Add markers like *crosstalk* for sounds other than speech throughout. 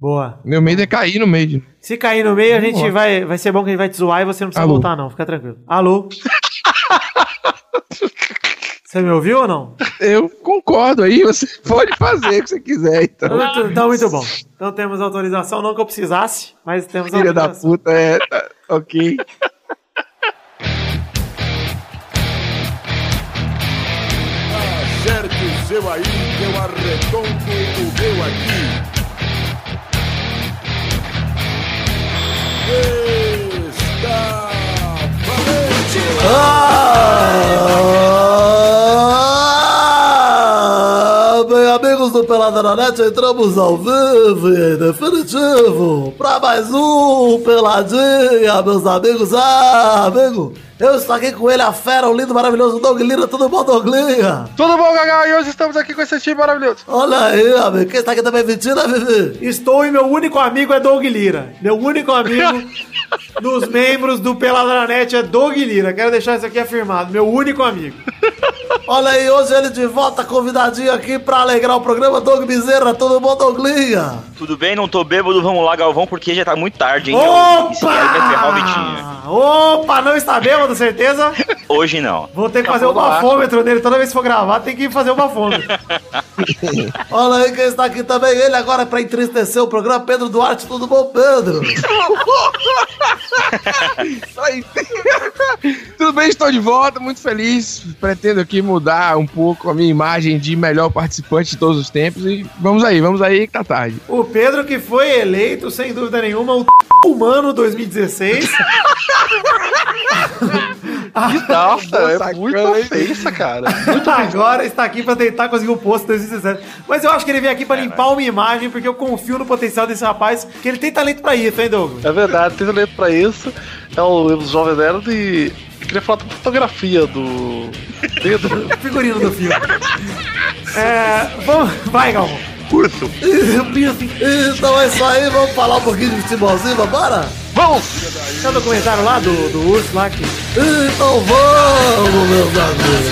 Boa. Meu medo é cair no meio. Se cair no meio, a gente Boa. vai, vai ser bom que a gente vai te zoar e você não precisa Alô. voltar, não. Fica tranquilo. Alô? *laughs* Você me ouviu ou não? Eu concordo aí, você *laughs* pode fazer o que você quiser, então. Muito, então, muito bom. Então temos autorização, não que eu precisasse, mas temos Filha da autorização. puta, é. tá, ok. Acerte o seu aí, eu arredondo o meu aqui. Está valente! Do Pelada na Net, entramos ao vivo e em definitivo para mais um Peladinha, meus amigos. Ah, amigo, eu estou aqui com ele, a fera, o lindo, maravilhoso Doug Lira. Tudo bom, Douglinha? Tudo bom, Gagal? E hoje estamos aqui com esse time maravilhoso. Olha aí, amigo, quem está aqui também mentindo, Vivi? Estou e meu único amigo é Doug Lira. Meu único amigo *laughs* dos membros do Peladranet é Doug Lira. Quero deixar isso aqui afirmado. Meu único amigo. Olha aí, hoje ele de volta, convidadinho aqui para alegrar o programa. Doug Bezerra, tudo bom, Douglinha? Tudo bem? Não tô bêbado, vamos lá, Galvão, porque já tá muito tarde, hein? Opa! Opa, não está bêbado, certeza? *laughs* Hoje não. Vou ter que fazer o bafômetro dele. Toda vez que for gravar, tem que fazer o bafômetro. *laughs* Olha aí quem está aqui também, ele agora para entristecer o programa, Pedro Duarte, tudo bom, Pedro? *laughs* Tudo bem, estou de volta, muito feliz. Pretendo aqui mudar um pouco a minha imagem de melhor participante de todos os tempos. E vamos aí, vamos aí que tá tarde. O Pedro que foi eleito, sem dúvida nenhuma, o humano 2016. *laughs* Nossa, é Sacana, muita hein? ofensa, cara. *laughs* Agora está aqui para tentar conseguir o posto 2017. Mas eu acho que ele veio aqui para limpar uma imagem, porque eu confio no potencial desse rapaz, que ele tem talento para isso, hein, Douglas? É verdade, tem talento pra isso. É o Jovem Nerd e. Queria falar da fotografia do. Pedro. *laughs* Figurino do filme. É, vamos, vai, Galvão. Urso. Então é isso aí, vamos falar um pouquinho de futebolzinho, vambora? Vamos! Tem o documentário lá do, do urso lá que. Então vamos, meus amigos.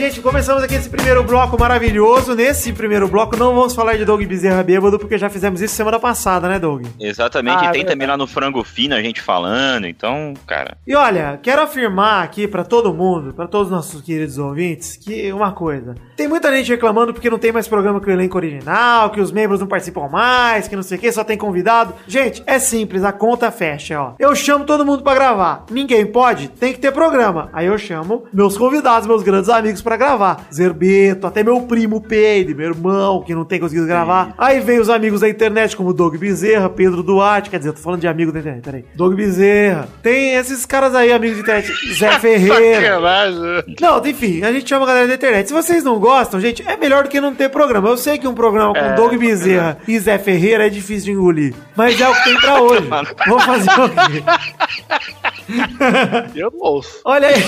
Gente, começamos aqui esse primeiro bloco maravilhoso. Nesse primeiro bloco não vamos falar de Doug Bezerra bêbado, porque já fizemos isso semana passada, né, Doug? Exatamente, Ah, e é tem verdade. também lá no Frango Fino a gente falando, então, cara. E olha, quero afirmar aqui pra todo mundo, pra todos os nossos queridos ouvintes, que uma coisa. Tem muita gente reclamando porque não tem mais programa com o elenco original, que os membros não participam mais, que não sei o que, só tem convidado. Gente, é simples, a conta fecha, ó. Eu chamo todo mundo pra gravar. Ninguém pode? Tem que ter programa. Aí eu chamo meus convidados, meus grandes amigos pra gravar. Zerbeto, até meu primo Peide, meu irmão, que não tem conseguido gravar. Aí vem os amigos da internet, como Doug Bezerra, Pedro Duarte, quer dizer, eu tô falando de amigo da internet, peraí. Doug Bezerra. Tem esses caras aí, amigos da internet. Zé *laughs* Ferreira. Sacanagem. Não, enfim, a gente chama a galera da internet. Se vocês não gostam, gente, é melhor do que não ter programa. Eu sei que um programa com Doug Bezerra e Zé Ferreira é difícil de engolir. Mas é o que tem pra *laughs* hoje. Vamos fazer o quê? Eu ouço. Olha aí. *laughs*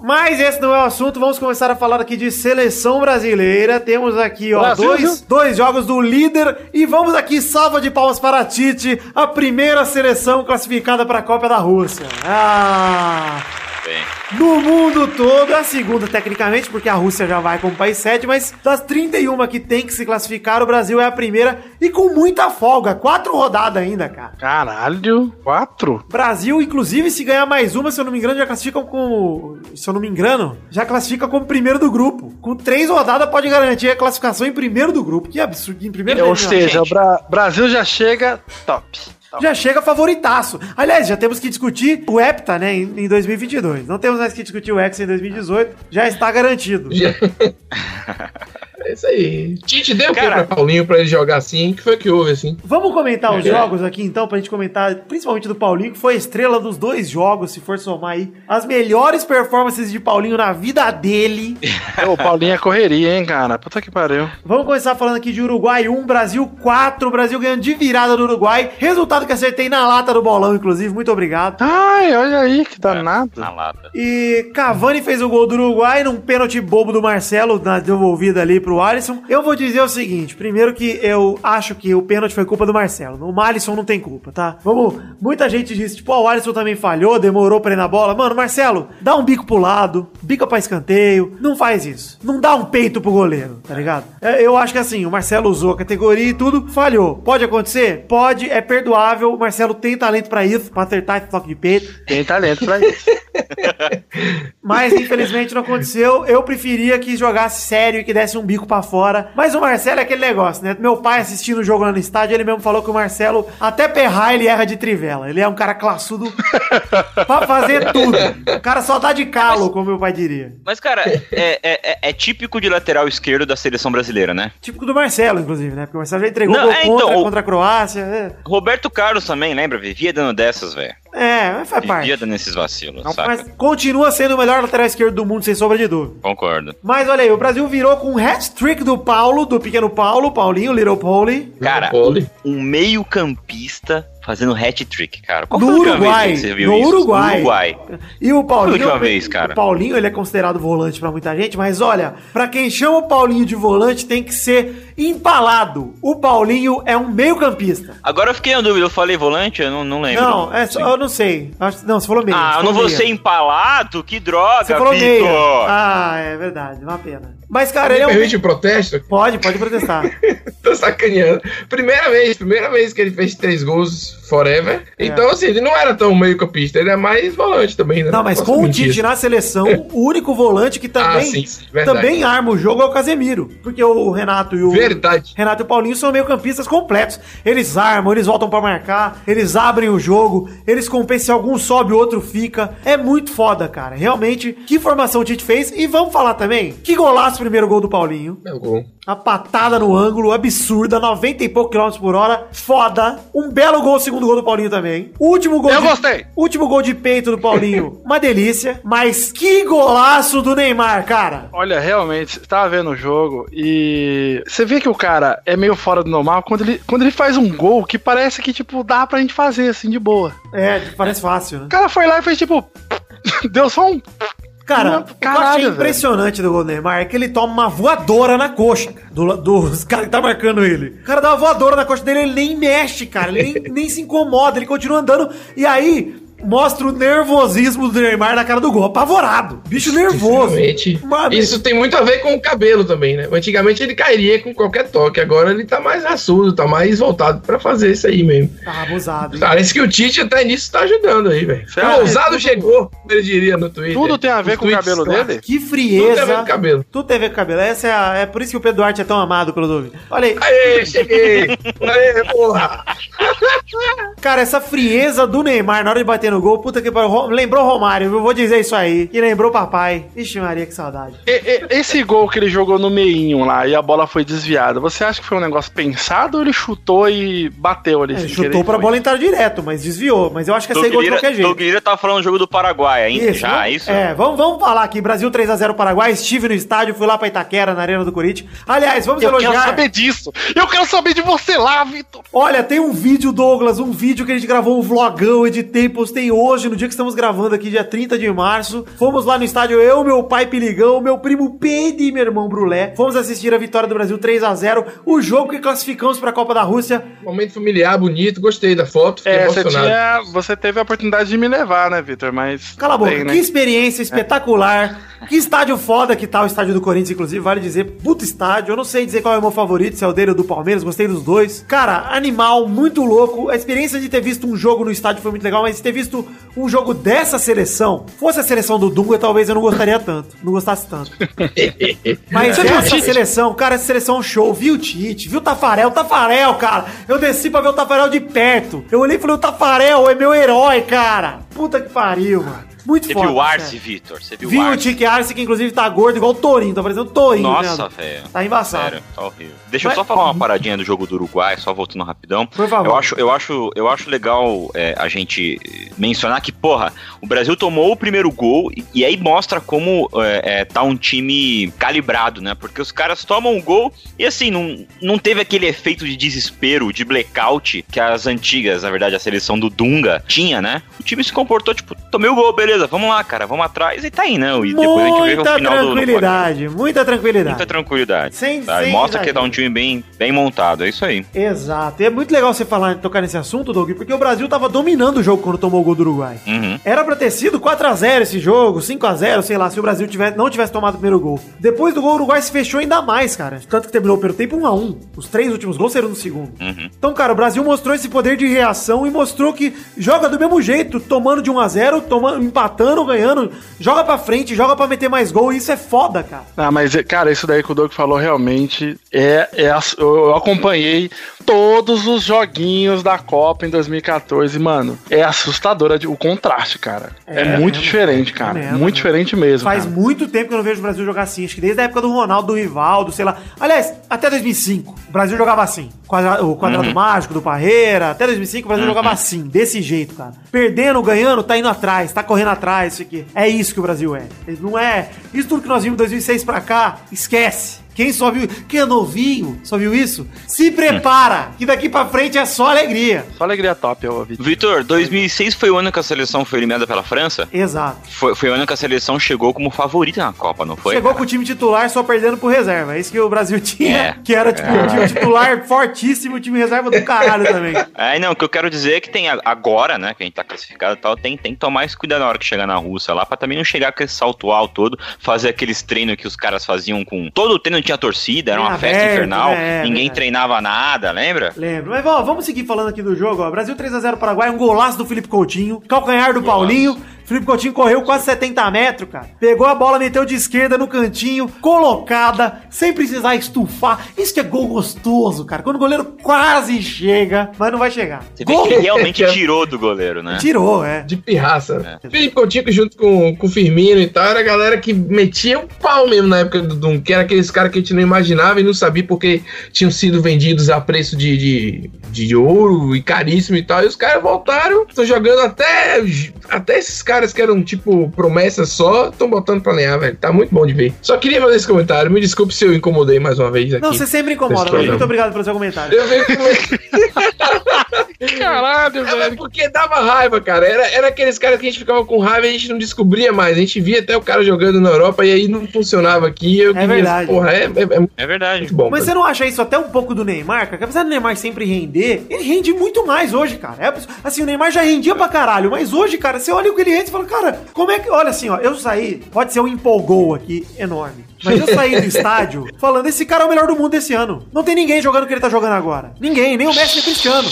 Mas esse não é o assunto. Vamos começar a falar aqui de seleção brasileira. Temos aqui, ó, Brasil, dois, dois jogos do líder. E vamos aqui, salva de palmas para a Tite, a primeira seleção classificada para a Copa da Rússia. Ah. Bem. No mundo todo, a segunda tecnicamente, porque a Rússia já vai como país 7, mas das 31 que tem que se classificar, o Brasil é a primeira e com muita folga. Quatro rodadas ainda, cara. Caralho, quatro? Brasil, inclusive, se ganhar mais uma, se eu não me engano, já classificam com. Se eu não me engano, já classifica como primeiro do grupo. Com três rodadas, pode garantir a classificação em primeiro do grupo. Que absurdo, em primeiro Ou seja, o. Bra- Brasil já chega top. Top. já chega favoritaço. Aliás, já temos que discutir o Hepta, né, em, em 2022. Não temos mais que discutir o Hexa em 2018, já está garantido. *laughs* *laughs* É isso aí. Tite deu o quê Cara. pra Paulinho pra ele jogar assim? O que foi que houve assim? Vamos comentar os É. jogos aqui então, pra gente comentar, principalmente do Paulinho, que foi a estrela dos dois jogos, se for somar aí. As melhores performances de Paulinho na vida dele. *laughs* Ô, Paulinho é correria, hein, cara? Puta que pariu. Vamos começar falando aqui de Uruguai 1, Brasil 4, Brasil ganhando de virada do Uruguai. Resultado que acertei na lata do bolão, inclusive, muito obrigado. Ai, olha aí, que danado. Na lata. E Cavani fez o gol do Uruguai num pênalti bobo do Marcelo, na devolvida ali pro Alisson. Eu vou dizer o seguinte: primeiro que eu acho que o pênalti foi culpa do Marcelo. O Alisson não tem culpa, tá? Vamos. Muita gente disse, tipo, ó, o Alisson também falhou, demorou pra ir na bola. Mano, Marcelo, dá um bico pro lado, bica pra escanteio. Não faz isso. Não dá um peito pro goleiro, tá ligado? É, Eu acho que assim, o Marcelo usou a categoria e tudo, falhou. Pode acontecer? Pode, é perdoável. O Marcelo tem talento pra isso, pra acertar esse toque de peito. Tem talento pra isso. *laughs* Mas infelizmente não aconteceu. Eu preferia que jogasse sério e que desse um bico pra fora. Mas o Marcelo é aquele negócio, né? Meu pai assistindo o jogo lá no estádio, ele mesmo falou que o Marcelo, até perrar, ele erra de trivela. Ele é um cara classudo *laughs* pra fazer tudo. O cara só dá de calo, como meu pai diria. Mas, cara, é, é- é- é típico de lateral esquerdo da seleção brasileira, né? Típico do Marcelo, inclusive, né? Porque o Marcelo já entregou Não, gol é, contra, então, contra a Croácia. É, Roberto Carlos também, lembra? Vivia dando dessas, velho. É mas faz parte. Vivia dando esses vacilos, Não, saca? mas continua sendo o melhor lateral esquerdo do mundo, sem sombra de dúvida. Concordo. Mas olha aí, o Brasil virou com um hat-trick do Paulo, do pequeno Paulo, Paulinho, Little Pauli. Cara, um meio campista fazendo hat-trick, cara. Qual no Uruguai. no isso? Uruguai. No Uruguai. E o Paulinho. Última vez, cara. O Paulinho, ele é considerado volante pra muita gente, mas olha, pra quem chama o Paulinho de volante tem que ser empalado. O Paulinho é um meio-campista. Agora eu fiquei na dúvida, eu falei volante? Eu não, não lembro. Não, é só, eu não sei. Acho- Não, você falou meio. Ah, eu não vou meio. ser empalado? Que droga, Você falou meio. Ah, é verdade, uma pena. Mas, cara, ele é um. permite o protesto? Pode, pode protestar. *laughs* Tô sacaneando. Primeira vez, primeira vez que ele fez três gols forever. É. Então, assim, ele não era tão meio campista, ele é mais volante também, né? Não, mas Posso com o. Tite na seleção, *laughs* o único volante que também, Ah, sim, sim, também arma o jogo é o Casemiro. Porque o Renato e o. Verdade. Renato e o Paulinho são meio campistas completos. Eles armam, eles voltam pra marcar, eles abrem o jogo, eles compensam se algum sobe, o outro fica. É muito foda, cara. Realmente, que formação o Tite fez. E vamos falar também, que golaço o primeiro gol do Paulinho. É o gol. A patada no ângulo, absurda, 90 e pouco quilômetros por hora, foda. Um belo gol, segundo gol do Paulinho também. Último gol Eu de... gostei. Último gol de peito do Paulinho, *laughs* uma delícia. Mas que golaço do Neymar, cara. Olha, realmente, você tava vendo o jogo e você vê que o cara é meio fora do normal quando ele, quando ele faz um gol que parece que, tipo, dá pra gente fazer assim de boa. É, parece fácil, né? O cara foi lá e fez, tipo, *laughs* deu só um. Cara, o que eu achei velho. impressionante do gol do Neymar é que ele toma uma voadora na coxa cara, do, dos caras que tá marcando ele. O cara dá uma voadora na coxa dele, ele nem mexe, cara. Ele nem, *laughs* nem se incomoda, ele continua andando. E aí, mostra o nervosismo do Neymar na cara do gol. Apavorado. Bicho nervoso. Mano. Isso tem muito a ver com o cabelo também, né? Antigamente ele cairia com qualquer toque, agora ele tá mais raçudo, tá mais voltado pra fazer isso aí mesmo. Tá abusado. hein? Parece que o Tite até nisso tá ajudando aí, velho. O ousado chegou, como ele diria no Twitter. Tudo tem a ver Os com o cabelo dele? Que Tudo tem a ver frieza. com o cabelo. Tudo tem a ver com o cabelo. Essa é, a- é por isso que o Pedro Duarte é tão amado pelo Dove. Olha aí, Aê, cheguei! *laughs* Aê, porra! cara, essa frieza do Neymar na hora de bater no gol, puta que pariu. Ro- Lembrou Romário, viu? Vou dizer isso aí. Que lembrou papai. Ixi, Maria, que saudade. E- e- Esse gol que ele jogou no meinho lá e a bola foi desviada, você acha que foi um negócio pensado ou ele chutou e bateu ali? É, sem chutou querer pra foi? bola entrar direto, mas desviou. Mas eu acho que essa aí gol de qualquer jeito. Dogueira tava falando do jogo do Paraguai ainda, já, vamos, é isso? É, vamos, vamos falar aqui. Brasil 3x0 Paraguai. Estive no estádio, fui lá pra Itaquera, na Arena do Corinthians. Aliás, vamos Eu quero elogiar. saber disso! Eu quero saber de você lá, Vitor! Olha, tem um vídeo, Douglas, um vídeo que a gente gravou um vlogão, editei, postei hoje, no dia que estamos gravando aqui, dia 30 de março. Fomos lá no estádio, eu, meu pai Piligão, meu primo Pedro e meu irmão Brulé. Fomos assistir a vitória do Brasil 3 a 0 o jogo que classificamos pra Copa da Rússia. Momento familiar, bonito, gostei da foto, fiquei É, você, emocionado. tinha, você teve a oportunidade de me levar, né, Vitor? Mas. Cala a boca, tem, né? que experiência espetacular. Que estádio foda que tá o estádio do Corinthians, inclusive, vale dizer, puto estádio. Eu não sei dizer qual é o meu favorito, se é o dele ou do Palmeiras, gostei dos dois. Cara, animal, muito louco. A experiência de ter visto um jogo no estádio foi muito legal, mas ter visto um jogo dessa seleção, fosse a seleção do Dunga, talvez eu não gostaria tanto, não gostasse tanto. *laughs* Mas o essa seleção, cara, essa seleção é um show. Viu o Tite, viu o Tafarel, Tafarel, cara. Eu desci pra ver o Tafarel de perto. Eu olhei e falei, o Tafarel é meu herói, cara. Puta que pariu, mano. Muito Você foda. viu o Arce. Vitor? Você viu Viu o o Arce? Tique Arce, que inclusive tá gordo, igual o Torinho. Tá parecendo o Torinho, Nossa, né? velho. Tá embaçado. Sério, tá horrível. Deixa Mas- eu só falar uma paradinha do jogo do Uruguai, só voltando rapidão. Por favor. Eu acho, eu acho, eu acho legal é, a gente mencionar que, porra, o Brasil tomou o primeiro gol e, e aí mostra como é, é, tá um time calibrado, né? Porque os caras tomam o gol e assim, não, não teve aquele efeito de desespero, de blackout que as antigas, na verdade, a seleção do Dunga tinha, né? O time se comportou, tipo, tomei o gol, beleza. Beleza, vamos lá, cara, vamos atrás e tá aí, não. E depois a gente vê o final do- do. tranquilidade, muita tranquilidade. Muita tranquilidade. Sem- tá? Sem mostra que exagero. tá um time bem, bem montado, é isso aí. Exato. E é muito legal você falar, tocar nesse assunto, Doug, porque o Brasil tava dominando o jogo quando tomou o gol do Uruguai. Uhum. Era pra ter sido 4x0 esse jogo, 5x0, sei lá, se o Brasil tivesse, não tivesse tomado o primeiro gol. Depois do gol, o Uruguai se fechou ainda mais, cara. Tanto que terminou o primeiro tempo 1x1. Os três últimos gols serão no segundo. Uhum. Então, cara, o Brasil mostrou esse poder de reação e mostrou que joga do mesmo jeito, tomando de 1x0, tomando, empatando, ganhando, joga pra frente, joga pra meter mais gol, isso é foda, cara. Ah, mas, cara, isso daí que o Doug falou realmente é. é eu acompanhei todos os joguinhos da Copa em 2014, mano. É assustador o contraste, cara. É, É muito mesmo, diferente, é cara. mesmo, muito né? diferente mesmo. Faz cara. muito tempo que eu não vejo o Brasil jogar assim. Acho que desde a época do Ronaldo, do Rivaldo, sei lá. Aliás, até 2005, o Brasil jogava assim. Quadra- o quadrado mágico do Parreira. Até 2005, o Brasil jogava assim, desse jeito, cara. Perdendo, ganhando, tá indo atrás, tá correndo atrás, isso aqui. É isso que o Brasil é. Não é. Isso tudo que nós vimos de 2006 pra cá, esquece. Quem só viu, quem é novinho, só viu isso? Se prepara, que daqui pra frente é só alegria. Só alegria top, eu ouvi. Vitor, 2006 foi o ano que a seleção foi eliminada pela França? Exato. Foi, foi o ano que a seleção chegou como favorita na Copa, não foi? Chegou cara? com o time titular só perdendo pro reserva. É isso que o Brasil *laughs* tinha. É. Que era tipo um time titular fortíssimo, o time reserva do caralho também. *laughs* É, não, o que eu quero dizer é que tem agora, né, que a gente tá classificado e tal, tem, tem que tomar esse cuidado na hora que chegar na Rússia lá, pra também não chegar com esse salto alto todo, fazer aqueles treinos que os caras faziam com... Todo o treino tinha torcida, era É uma festa aberto, infernal, é, ninguém verdade. treinava nada, lembra? Lembro. Mas ó, vamos seguir falando aqui do jogo. Ó. Brasil 3x0 Paraguai, um golaço do Felipe Coutinho, calcanhar do Paulinho. Felipe Coutinho correu quase 70 metros, cara. Pegou a bola, meteu de esquerda no cantinho, colocada, sem precisar estufar. Isso que é gol gostoso, cara. Quando o goleiro quase chega, mas não vai chegar. Você vê que ele realmente tirou do goleiro, né? Tirou, é. De pirraça. É. Felipe Coutinho junto com, com o Firmino e tal, era a galera que metia o pau mesmo na época do Doom, que era aqueles caras que a gente não imaginava e não sabia porque tinham sido vendidos a preço de, de, de ouro e caríssimo e tal. E os caras voltaram, estão jogando até, até esses caras que eram tipo promessas só, estão botando pra ganhar, velho. Tá muito bom de ver. Só queria fazer esse comentário. Me desculpe se eu incomodei mais uma vez aqui. Não, você sempre incomoda. Muito obrigado pelo seu comentário. Eu venho com... *laughs* Caralho, É, mas porque dava raiva, cara. Era, era aqueles caras que a gente ficava com raiva e a gente não descobria mais. A gente via até o cara jogando na Europa e aí não funcionava aqui. Eu É verdade. Porra, é, é- é É verdade. muito bom. Mas você cara. não acha isso até um pouco do Neymar, cara? Que apesar do Neymar sempre render, ele rende muito mais hoje, cara. É, assim, o Neymar já rendia pra caralho, mas hoje, cara, você olha o que ele rende e fala, cara, como é que. Olha assim, ó, eu saí, pode ser um empolgou aqui enorme. Mas eu saí do *laughs* estádio falando, esse cara é o melhor do mundo esse ano. Não tem ninguém jogando o que ele tá jogando agora. Ninguém, nem o Messi nem o Cristiano.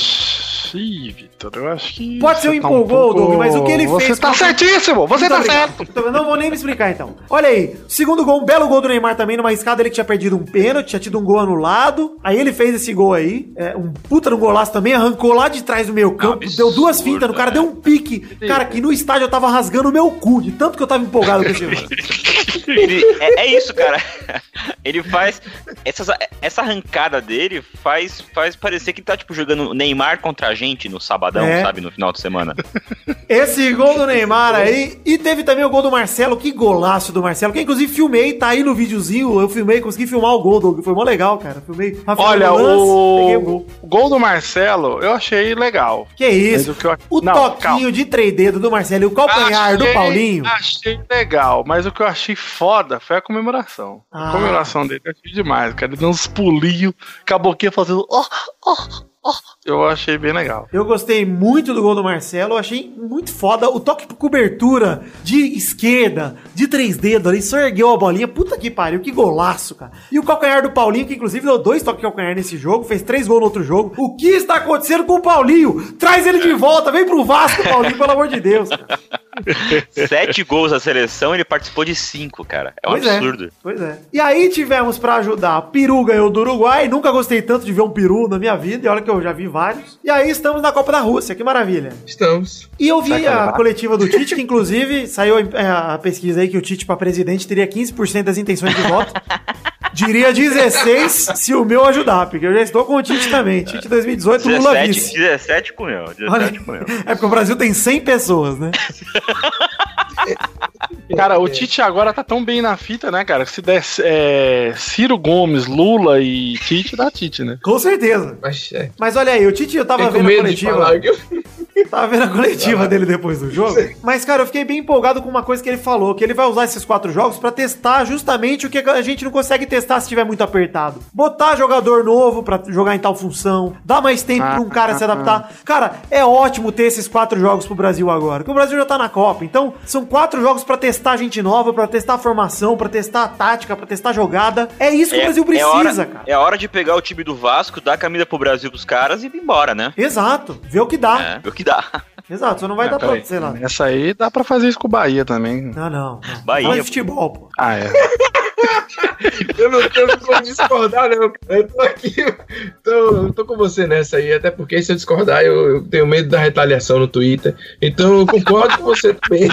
Ih, Vitor, eu acho que. Pode ser um você tá empolgou, Doug, mas o que ele você fez tá contra- certíssimo! Você Muito tá obrigado. certo! Então, eu não vou nem me explicar então. Olha aí, segundo gol, um belo gol do Neymar também, numa escada ele tinha perdido um pênalti, tinha tido um gol anulado. Aí ele fez esse gol aí, é, um puta no golaço também, arrancou lá de trás do meio campo, Absurdo, deu duas fintas no cara, é. deu um pique. Cara, que no estádio eu tava rasgando o meu cu, de tanto que eu tava empolgado com esse jogo. *laughs* Ele- é, é isso, cara. *laughs* Ele faz. Essas, essa arrancada dele faz, faz parecer que tá, tipo, jogando Neymar contra a gente no sabadão, É. sabe? No final de semana. *laughs* Esse gol do Neymar aí. E teve também o gol do Marcelo. Que golaço do Marcelo. Que inclusive filmei, tá aí no videozinho. Eu filmei, consegui filmar o gol, Doug. Foi mó legal, cara. Filmei. Rafael Olha, no lance, peguei o o... gol. o gol do Marcelo eu achei legal. Que isso? O que eu- O Não, toquinho calma. de três dedos do Marcelo e o calcanhar do Achei- Paulinho. Achei legal, mas o que eu achei foda foi a comemoração. Ah. A comemoração dele eu achei demais, cara. Ele deu uns pulinhos, com a boquinha fazendo. ó, ó. Eu achei bem legal. Eu gostei muito do gol do Marcelo, eu achei muito foda. O toque por cobertura de esquerda, de três dedos ali, só ergueu a bolinha. Puta que pariu, que golaço, cara. E o calcanhar do Paulinho, que inclusive deu dois toques de calcanhar nesse jogo, fez três gols no outro jogo. O que está acontecendo com o Paulinho? Traz ele de volta, vem pro Vasco, Paulinho, pelo amor de Deus. cara. *laughs* Sete gols da seleção, ele participou de cinco, cara. É um Pois absurdo. Pois é. E aí tivemos pra ajudar, Peru ganhou do Uruguai. Nunca gostei tanto de ver um Peru na minha vida, e olha que eu já vi vários. E aí estamos na Copa da Rússia, que maravilha. Estamos. E eu vi a coletiva do Tite, que inclusive saiu é, a pesquisa aí que o Tite pra presidente teria 15% das intenções de voto. Diria 16 se o meu ajudar, porque eu já estou com o Tite também. Tite 2018, Lula 17, vice. 17 com eu. 17 Olha, com eu. é porque o Brasil tem 100 pessoas, né? Cara, o Tite agora tá tão bem na fita, né, cara? que Se der é, Ciro Gomes, Lula e Tite, dá Tite, né? Com certeza. Mas é. Mas olha aí, o Tite, eu tava com vendo a coletiva. Tava vendo a coletiva dele depois do jogo. Mas, cara, eu fiquei bem empolgado com uma coisa que ele falou: que ele vai usar esses quatro jogos pra testar justamente o que a gente não consegue testar se tiver muito apertado. Botar jogador novo pra jogar em tal função, dar mais tempo pra um cara se adaptar. Cara, é ótimo ter esses quatro jogos pro Brasil agora, porque o Brasil já tá na Copa. Então, são quatro jogos pra testar gente nova, pra testar a formação, pra testar a tática, pra testar a jogada. É isso que o Brasil precisa, hora, cara. É a hora de pegar o time do Vasco, dar a camisa pro Brasil pros caras e ir embora, né? Exato, vê o que dá. É, é o que dá. Exato, só não vai dar pra, sei lá. Essa aí dá pra fazer isso com o Bahia também. Não, não. não. Bahia, Fala de futebol, pô. Ah, é. *laughs* Eu não tenho como discordar, não. Eu tô aqui, tô, tô com você nessa aí, até porque se eu discordar, eu, eu tenho medo da retaliação no Twitter. Então eu concordo com você também.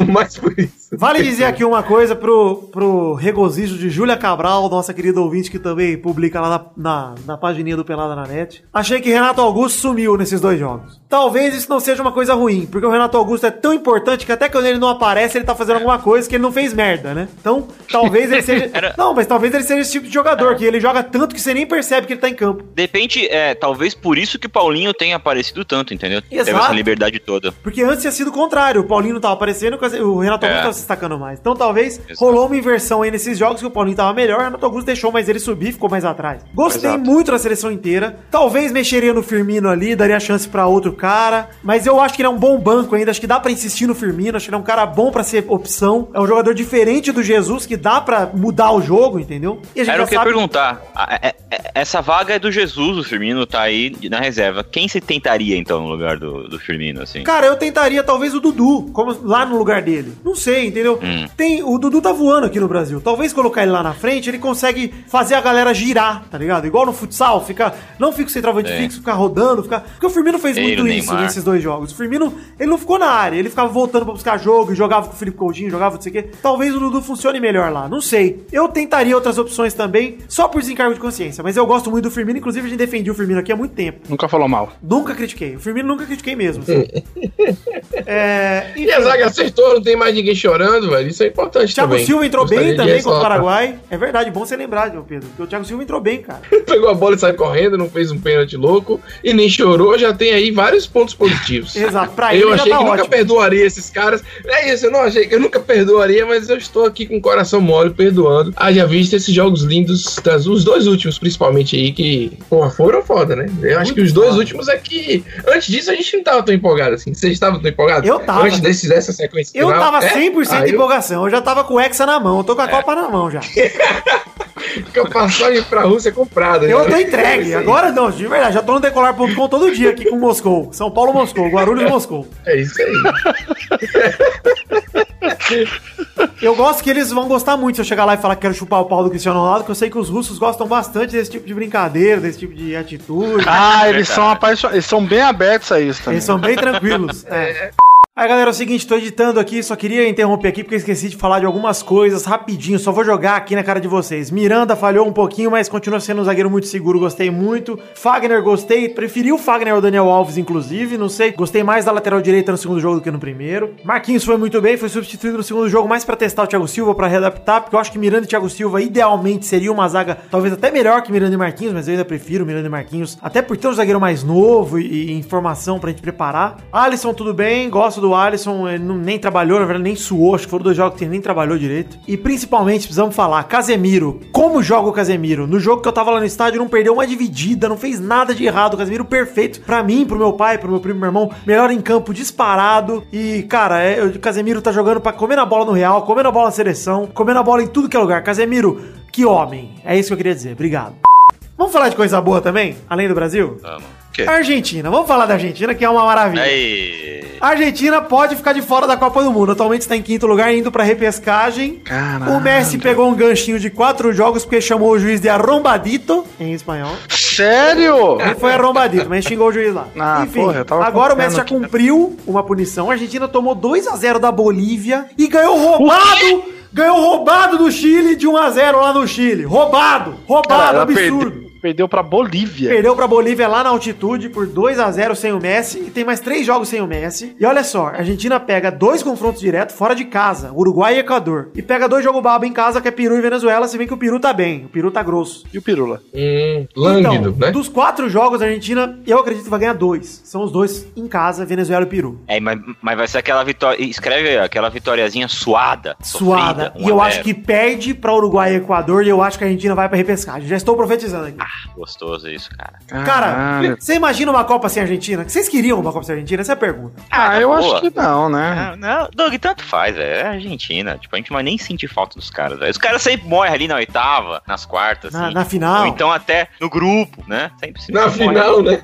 *laughs* Mas por isso. Vale dizer aqui uma coisa pro, pro regozijo de Júlia Cabral, nossa querida ouvinte que também publica lá na, na, na pagininha do Pelada na Net. Achei que Renato Augusto sumiu nesses dois jogos. Talvez isso não seja uma coisa ruim, porque o Renato Augusto é tão importante que até quando ele não aparece, ele tá fazendo alguma coisa que ele não fez merda, né? Então, talvez ele seja. *laughs* Era- Não, mas talvez ele seja esse tipo de jogador, que ele joga tanto que você nem percebe que ele tá em campo. De repente, é, talvez por isso que o Paulinho tenha aparecido tanto, entendeu? Teve Exato. essa liberdade toda. Porque antes tinha sido o contrário. O Paulinho não tava aparecendo, o Renato Augusto É. tava se destacando mais. Então talvez Exato. rolou uma inversão aí nesses jogos que o Paulinho tava melhor, o Renato Augusto deixou mais ele subir, ficou mais atrás. Gostei Exato. muito da seleção inteira. Talvez mexeria no Firmino ali, daria chance pra outro cara. Mas eu acho que ele é um bom banco ainda. Acho que dá pra insistir no Firmino. Acho que ele é um cara bom pra ser opção. É um jogador diferente do Jesus, que dá pra mudar o jogo, entendeu? E a Era o que eu sabe- perguntar. É- é- Essa vaga é do Jesus, o Firmino tá aí na reserva. Quem você tentaria, então, no lugar do, do Firmino, assim? Cara, eu tentaria talvez o Dudu, como lá no lugar dele. Não sei, entendeu? Hum. Tem, o Dudu tá voando aqui no Brasil. Talvez colocar ele lá na frente, ele consegue fazer a galera girar, tá ligado? Igual no futsal, fica, não fica o centroavante É. fixo, ficar rodando, ficar, porque o Firmino fez muito isso Neymar. nesses dois jogos. O Firmino, ele não ficou na área, ele ficava voltando pra buscar jogo, e jogava com o Felipe Coutinho, jogava não sei o quê. Talvez o Dudu funcione melhor lá, não sei. Eu tentaria outras opções também, só por desencargo de consciência, mas eu gosto muito do Firmino, inclusive a gente defendia o Firmino aqui há muito tempo. Nunca falou mal. Nunca critiquei. O Firmino nunca critiquei mesmo. assim. *laughs* é, E a zaga acertou, não tem mais ninguém chorando, velho. Isso é importante Thiago também. Silva entrou Gostaria bem também contra o. Paraguai. É verdade, bom você lembrar, meu Pedro. Porque o Thiago Silva entrou bem, cara. *laughs* Pegou a bola e saiu correndo, não fez um pênalti louco e nem chorou, já tem aí vários pontos positivos. *laughs* Exato, pra ele eu já achei tá que nunca ótimo. perdoaria esses caras. É isso, eu não achei que eu nunca perdoaria, mas eu estou aqui com o coração mole perdoando. Haja visto esses jogos lindos, das, os dois últimos principalmente aí, que, porra, foram foda, né? Eu acho Muito que os dois foda. últimos é que. Antes disso a gente não tava tão empolgado assim. Vocês estavam tão empolgados? Eu tava. Antes desse, dessa sequência. Eu final? tava É? 100% Ah, de eu- empolgação. Eu já tava com o Hexa na mão. Eu tô com a Copa na mão já. Com a passagem pra Rússia comprada. Eu né? tô É entregue. Agora não, de verdade. Já tô no decolar.com todo dia aqui com Moscou. São Paulo, Moscou. Guarulhos, Moscou. É isso aí. *laughs* Eu gosto que eles vão gostar muito se eu chegar lá e falar que quero chupar o pau do Cristiano Ronaldo, que eu sei que os russos gostam bastante desse tipo de brincadeira, desse tipo de atitude. Ah, eles são apaixonados. Eles são bem abertos a isso também. Eles são bem tranquilos. É. Aí, galera, é o seguinte, tô editando aqui, só queria interromper aqui porque esqueci de falar de algumas coisas rapidinho, só vou jogar aqui na cara de vocês. Miranda falhou um pouquinho, mas continua sendo um zagueiro muito seguro, gostei muito. Fagner, gostei, preferi o Fagner ao Daniel Alves, inclusive, não sei, gostei mais da lateral direita no segundo jogo do que no primeiro. Marquinhos foi muito bem, foi substituído no segundo jogo mais pra testar o Thiago Silva, pra readaptar, porque eu acho que Miranda e Thiago Silva idealmente seria uma zaga talvez até melhor que Miranda e Marquinhos, mas eu ainda prefiro Miranda e Marquinhos, até por ter um zagueiro mais novo e, e informação pra gente preparar. Alisson, tudo bem, gosto do Alisson, ele não, nem trabalhou, na verdade nem suou, acho que foram dois jogos que ele nem trabalhou direito. E principalmente, precisamos falar, Casemiro, como joga o Casemiro? No jogo que eu tava lá no estádio, não perdeu uma dividida, não fez nada de errado, o Casemiro perfeito pra mim, pro meu pai, pro meu primo, meu irmão, melhor em campo, disparado. E, cara, é, o Casemiro tá jogando pra comer na bola no Real, comer na bola na seleção, comer na bola em tudo que é lugar. Casemiro, que homem. É isso que eu queria dizer, obrigado. Vamos falar de coisa boa também, além do Brasil? Vamos. O quê? Argentina, vamos falar da Argentina, que é uma maravilha. Aí. A Argentina pode ficar de fora da Copa do Mundo. Atualmente está em quinto lugar, indo pra repescagem. Caralho. O Messi pegou um ganchinho de quatro jogos porque chamou o juiz de arrombadito, em espanhol. Sério? Ele foi arrombadito, mas xingou o juiz lá. Ah, porra, eu tava agora o Messi já cumpriu uma punição. A Argentina tomou 2 a 0 da Bolívia e ganhou roubado. Ganhou roubado do Chile de 1 a 0 lá no Chile. Roubado, roubado, Cara, absurdo. Perdeu- pra Bolívia. Perdeu pra Bolívia lá na altitude por 2 a 0 sem o Messi e tem mais três jogos sem o Messi. E olha só, a Argentina pega dois confrontos diretos fora de casa, Uruguai e Equador. E pega dois jogos babo em casa, que é Peru e Venezuela, se bem que o Peru tá bem, o Peru tá grosso. E o Pirula? Hum, lânguido, então, né? dos quatro jogos, a Argentina, eu acredito que vai ganhar dois. São os dois em casa, Venezuela e Peru. É, mas, mas vai ser aquela vitória. Escreve aquela vitóriazinha suada. Suada. sofrida, E eu 1 a acho 0. que perde pra Uruguai e Equador e eu acho que a Argentina vai pra repescagem. Já estou profetizando aqui. Gostoso isso, cara. Cara, você imagina uma Copa sem Argentina? Vocês queriam uma Copa sem Argentina? Essa é a pergunta. Ah, eu boa. acho que não, né? Ah, não, Doug, tanto faz. É Argentina. Tipo, a gente não vai nem sentir falta dos caras, velho. Os caras sempre morrem ali na oitava, nas quartas, Na, assim. na final. Ou então até no grupo, né? Sempre se Na morre. final, né?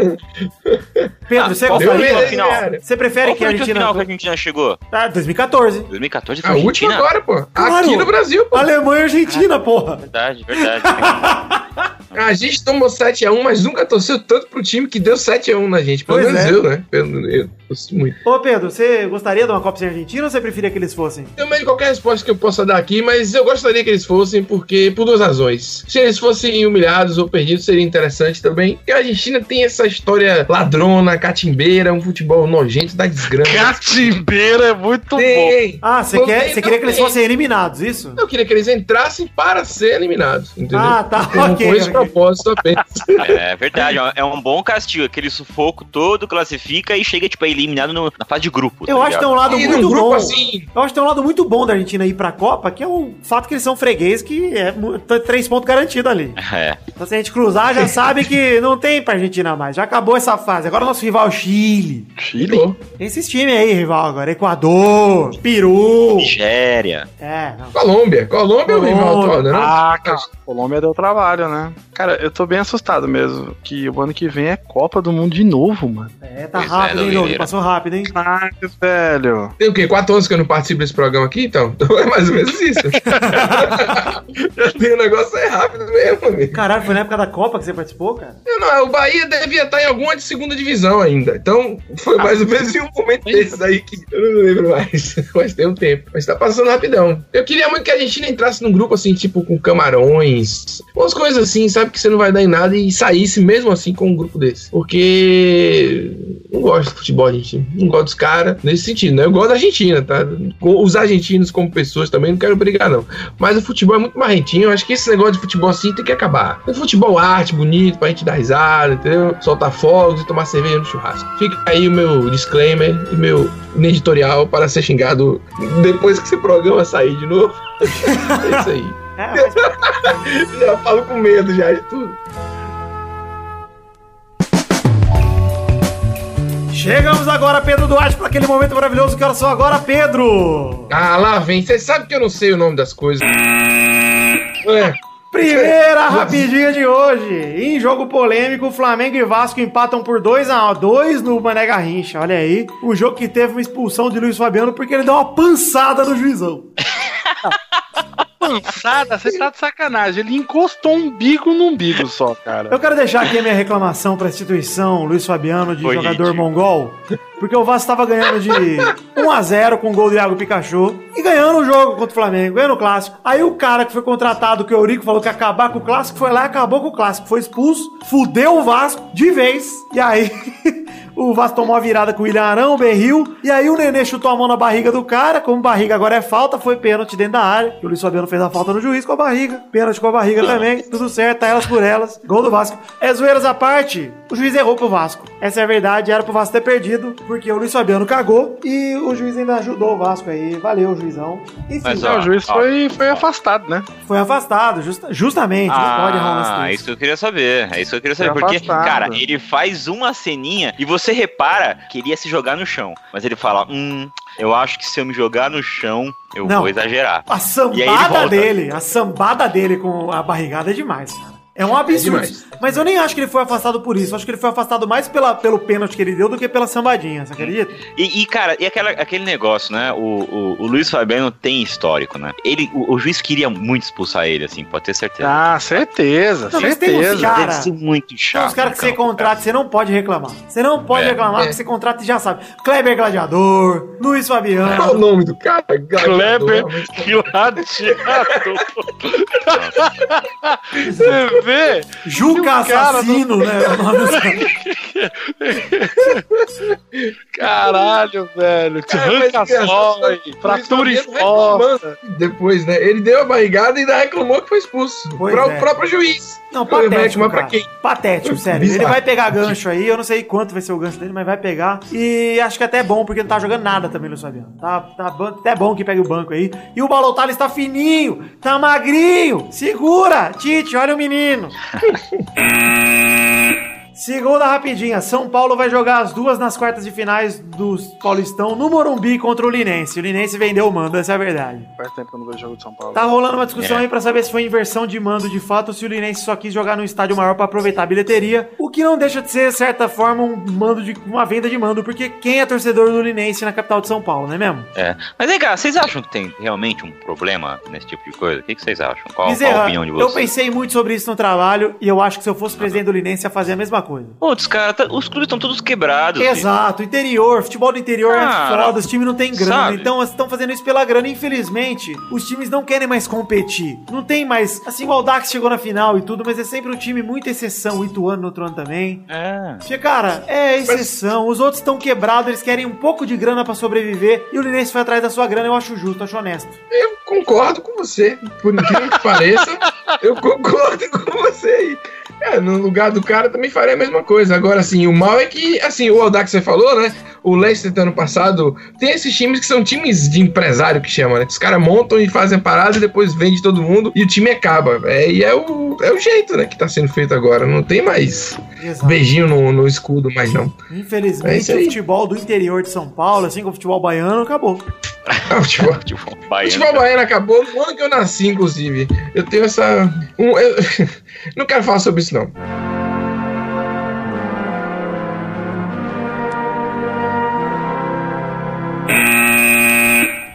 Pedro, você qual foi gostaria? a final? Você prefere que a foi a Argentina. final que a Argentina chegou? Ah, 2014. 2014 foi A última agora, pô. Claro. Aqui no Brasil, pô. Alemanha e Argentina, porra. Verdade, verdade. *laughs* A gente tomou 7x1, mas nunca torceu tanto pro time que deu 7x1 na gente. Pelo Pois menos é. eu, né? Pelo, eu torci muito. Ô, Pedro, você gostaria de uma Copa sem Argentina ou você preferia que eles fossem? Meio de qualquer resposta que eu possa dar aqui, mas eu gostaria que eles fossem, porque por duas razões. Se eles fossem humilhados ou perdidos, seria interessante também. Porque a Argentina tem essa história ladrona, catimbeira, um futebol nojento da desgrama. Catimbeira é muito bom. Tem. Ah, você quer, queria que eles fossem eliminados, isso? Eu queria que eles entrassem para ser eliminados, entendeu? Ah, tá, *laughs* ok. Propósito apenas. É verdade, é um- é um bom castigo. Aquele sufoco todo classifica e chega, tipo, eliminado no- na fase de grupo. Eu tá acho que tem um lado E muito bom. assim, Eu acho que tem um lado muito bom da Argentina ir pra Copa, que é o fato que eles são freguês, que é três pontos garantidos ali. É. Então se a gente cruzar, já sabe que não tem pra Argentina mais. Já acabou essa fase. Agora o nosso rival é o Chile. Chile? Tem esses times aí, rival agora. Equador, Peru. Nigéria. É, não. Colômbia. Colômbia é o rival atual, né? não? Ah, cara, Colômbia deu trabalho, né? Cara, eu tô bem assustado mesmo. Que o ano que vem é Copa do Mundo de novo, mano. É, tá Pois é, rápido, hein, Doug? doideira. Passou rápido, hein? Ai, velho. Tem o quê? Quatro anos que eu não participo desse programa aqui, então? *laughs* Então é mais ou menos isso. *laughs* Eu tenho um negócio é rápido mesmo, amigo. Caralho, foi na época da Copa que você participou, cara? Não, não, o Bahia devia estar em alguma de segunda divisão ainda. Então, foi mais ou menos em um momento desses aí que eu não lembro mais. *laughs* Mas tem um tempo. Mas tá passando rapidão. Eu queria muito que a Argentina entrasse num grupo assim, tipo, com camarões. Umas coisas assim, sabe? Que você não vai dar em nada e saísse mesmo assim com um grupo desse. Porque não gosto de futebol argentino. Não gosto dos caras nesse sentido, né? Eu gosto da Argentina, tá? Os argentinos como pessoas também não quero brigar, não. Mas o futebol é muito marrentinho. Eu acho que esse negócio de futebol assim tem que acabar. É futebol arte, bonito, pra gente dar risada, entendeu? Soltar fogos e tomar cerveja no churrasco. Fica aí o meu disclaimer e meu editorial para ser xingado depois que esse programa sair de novo. *laughs* é isso aí. É, mas *laughs* Já falo com medo já de tudo. Chegamos agora, Pedro Duarte, para aquele momento maravilhoso que era só agora, Pedro! Ah, lá vem. Você sabe que eu não sei o nome das coisas. É. Primeira rapidinha de hoje. Em jogo polêmico, Flamengo e Vasco empatam por 2 a 2 no Mané Garrincha. Olha aí. Um jogo que teve uma expulsão de Luiz Fabiano porque ele deu uma pançada no juizão. Pançada, você tá de sacanagem. Ele encostou um umbigo no umbigo só, cara. Eu quero deixar aqui a minha reclamação pra instituição Luiz Fabiano de Foi jogador ridículo. mongol. Porque o Vasco tava ganhando de 1 *laughs* a 0 com o gol do Iago Pikachu e ganhando o jogo contra o Flamengo, ganhando o clássico. Aí o cara que foi contratado, que o Eurico falou que ia acabar com o clássico, foi lá e acabou com o clássico. Foi expulso, fudeu o Vasco de vez. E aí *laughs* o Vasco tomou a virada com o William Arão, o Berril. E aí o Nenê chutou a mão na barriga do cara. Como barriga agora é falta, foi pênalti dentro da área. E o Luiz Fabiano fez a falta no juiz com a barriga. Pênalti com a barriga também. *laughs* Tudo certo, tá elas por elas. Gol do Vasco. É zoeiras à parte. O juiz errou pro Vasco. Essa é a verdade. Era pro Vasco ter perdido. Porque o Luiz Fabiano cagou. E o juiz ainda ajudou o Vasco aí. Valeu, juizão. Enfim, Mas, É, ó, o juiz ó. foi, foi afastado, né? foi afastado. justa- justamente. não pode errar um Ah, desse. isso que eu queria saber. É isso que eu queria saber. Foi Porque, afastado. cara, ele faz uma ceninha e você repara que ele ia se jogar no chão. Mas ele fala: Hum, eu acho que se eu me jogar no chão, eu Não. vou exagerar. A sambada dele, a sambada dele com a barrigada é demais. É um absurdo. demais. Mas eu nem acho que ele foi afastado por isso. Eu acho que ele foi afastado mais pela, pelo pênalti que ele deu do que pela sambadinha, você acredita? E, e, cara, e aquela, aquele negócio, né? O, o, o Luiz Fabiano tem histórico, né? Ele, o, o juiz queria muito expulsar ele, assim, pode ter certeza. Ah, certeza, Não, mas tem uns certeza. cara- Deve ser muito Tem chato. uns caras que você no campo, contrata, você não pode reclamar. Você não pode É. reclamar, porque você contrata e já sabe. Kleber Gladiador, Luiz Qual é o Fabiano. nome do cara? Kleber Realmente. *laughs* Ver. Juca Assassino, né? o nome do- *laughs* Caralho, velho. É, Arranca mas foi- fratura exposta. Depois, né? Ele deu a barrigada e ainda reclamou que foi expulso. Pois Para é. o próprio juiz. Não, Ele patético, reclamar pra quem? Patético, *laughs* sério. Ele Bizarro. vai pegar gancho aí, eu não sei quanto vai ser o gancho dele, mas vai pegar. E acho que até é bom, porque não tá jogando nada também, Luiz Fabiano. Tá, tá bom- até bom que pegue o banco aí. E o Balotelli está fininho, tá magrinho. Segura, Tite, olha o menino menino. *laughs* Segunda rapidinha, São Paulo vai jogar as duas nas quartas de finais do Paulistão no Morumbi contra o Linense. O Linense vendeu o mando, essa é a verdade. Faz tempo que eu não vejo jogo de São Paulo. Tá rolando uma discussão É. aí pra saber se foi inversão de mando de fato ou se o Linense só quis jogar num estádio maior pra aproveitar a bilheteria. O que não deixa de ser, de certa forma, um mando de uma venda de mando, porque quem é torcedor do Linense na capital de São Paulo, não é mesmo? É. Mas vem cá, vocês acham que tem realmente um problema nesse tipo de coisa? O que, que vocês acham? Qual, qual Bezerra, a opinião de eu vocês? pensei muito sobre isso no trabalho e eu acho que se eu fosse presidente do Linense ia fazer a mesma coisa. Putz, cara, tá- os clubes estão todos quebrados. filho. Exato, interior, futebol do interior é Cara, foda, os times não têm grana, sabe? então eles estão fazendo isso pela grana. Infelizmente, os times não querem mais competir. Não tem mais. Assim, igual o Dax chegou na final e tudo, mas é sempre um time muito exceção. O Ituano no outro ano também. É. Porque, cara, é exceção. Os outros estão quebrados, eles querem um pouco de grana pra sobreviver. E o Linense foi atrás da sua grana, eu acho justo, acho honesto. Eu concordo com você. Por incrível que pareça, *laughs* eu concordo com você aí. É, no lugar do cara também faria a mesma coisa. Agora, assim, o mal é que, assim, o Aldax você falou, né? O Leicester ano passado tem esses times que são times de empresário que chama, né? Os caras montam e fazem a parada e depois vende todo mundo e o time acaba. É, e é o, é o jeito, né, que tá sendo feito agora. Não tem mais Exato. beijinho no, no escudo, mais não. É Infelizmente, isso o futebol do interior de São Paulo, assim como o futebol baiano, acabou. Ah, o futebol, *laughs* O baiano. futebol baiano acabou no ano que eu nasci, inclusive. Eu tenho essa. um- eu- *laughs* não quero falar sobre isso, não.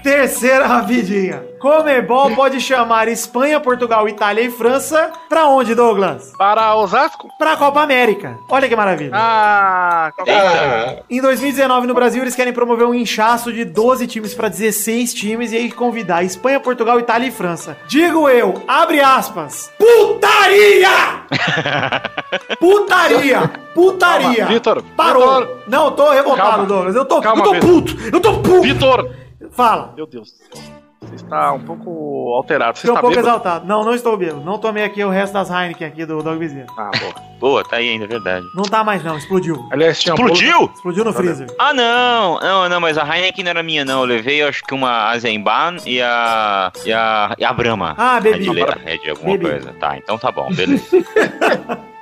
Terceira rapidinha. Comebol pode chamar Espanha, Portugal, Itália e França pra onde, Douglas? Para Osasco? Pra Copa América. Olha que maravilha. Ah, Ah, Em 2019, no Brasil, eles querem promover um inchaço de 12 times pra 16 times e aí convidar Espanha, Portugal, Itália e França. Digo eu, abre aspas, putaria! *laughs* putaria! Putaria! Vitor, Parou! Vitor. Não, eu tô revoltado, Calma. Douglas. Eu tô, Calma, eu tô puto! Eu tô puto! Vitor! Fala. Meu Deus do céu. Você está um pouco alterado. Você Estou um está pouco bêbado? exaltado. Não, não estou bêbado. Não tomei aqui o resto das Heineken aqui do Dog Bezerra. Ah, boa. Boa, tá aí ainda, é verdade. Não tá mais não, explodiu. Aliás, tinha um bolo- Explodiu? Explodiu no freezer. Ah, não, não, não, mas a Heineken não era minha, não. Eu levei, acho que uma Azenban e a. e a. e a Brahma. Ah, bebi. Red, Red, alguma Bebi. coisa. Tá, então tá bom, beleza. *laughs*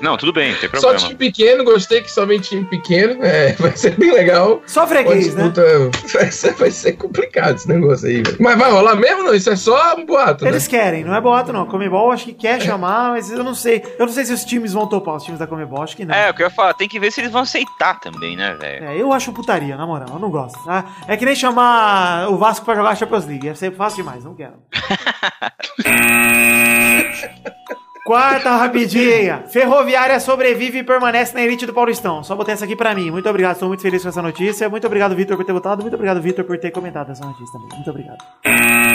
não, tudo bem, tem só problema. time pequeno, gostei que só vem time pequeno. *laughs* É, vai ser bem legal. Só freguês, né? *laughs* vai, ser, vai ser complicado esse negócio aí. Mas vai rolar mesmo, não? Isso é só um boato, né? Eles querem, não é boato não. Comebol acho que quer chamar, mas eu não sei. Eu não sei se os times vão topar, os times da Comebol, acho que não. É, o que eu ia falar, tem que ver se eles vão aceitar também, né, velho? É, eu acho putaria, na moral, eu não gosto. Tá? É que nem chamar o Vasco pra jogar a Champions League. É sempre fácil demais, não quero. *laughs* Quarta *laughs* rapidinha. *laughs* Ferroviária sobrevive e permanece na elite do Paulistão. Só botei essa aqui pra mim. Muito obrigado, estou muito feliz com essa notícia. Muito obrigado, Vitor, por ter botado. Muito obrigado, Vitor, por ter comentado essa notícia também. Muito obrigado.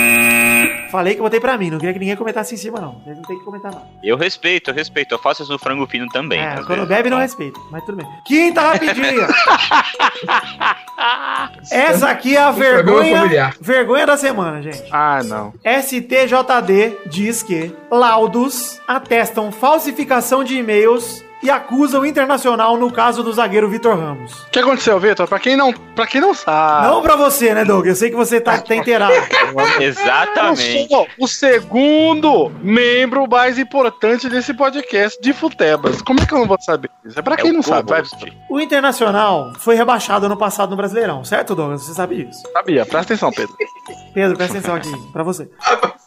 Falei que botei pra mim, não queria que ninguém comentasse em cima, não. Vocês não tem que comentar nada. Eu respeito, eu respeito. Eu faço isso no frango fino também. É, às quando vezes. bebe não respeita, mas tudo bem. Quinta rapidinha. *laughs* Essa aqui é a programa vergonha, familiar. vergonha da semana, gente. Ah, não. STJD diz que laudos atestam falsificação de e-mails e acusam o internacional no caso do zagueiro Vitor Ramos. O que aconteceu, Vitor? Pra quem não, pra quem não sabe. Não pra você, né, Doug? Eu sei que você tá, tá inteirado. Eu *laughs* Exatamente. sou o segundo membro mais importante desse podcast de Futebas. Como é que eu não vou saber isso? É pra quem É o não sabe, vai. O Internacional foi rebaixado ano passado no Brasileirão, certo, Douglas? Você sabe disso. Sabia, presta atenção, Pedro. Pedro, presta atenção aqui, pra você.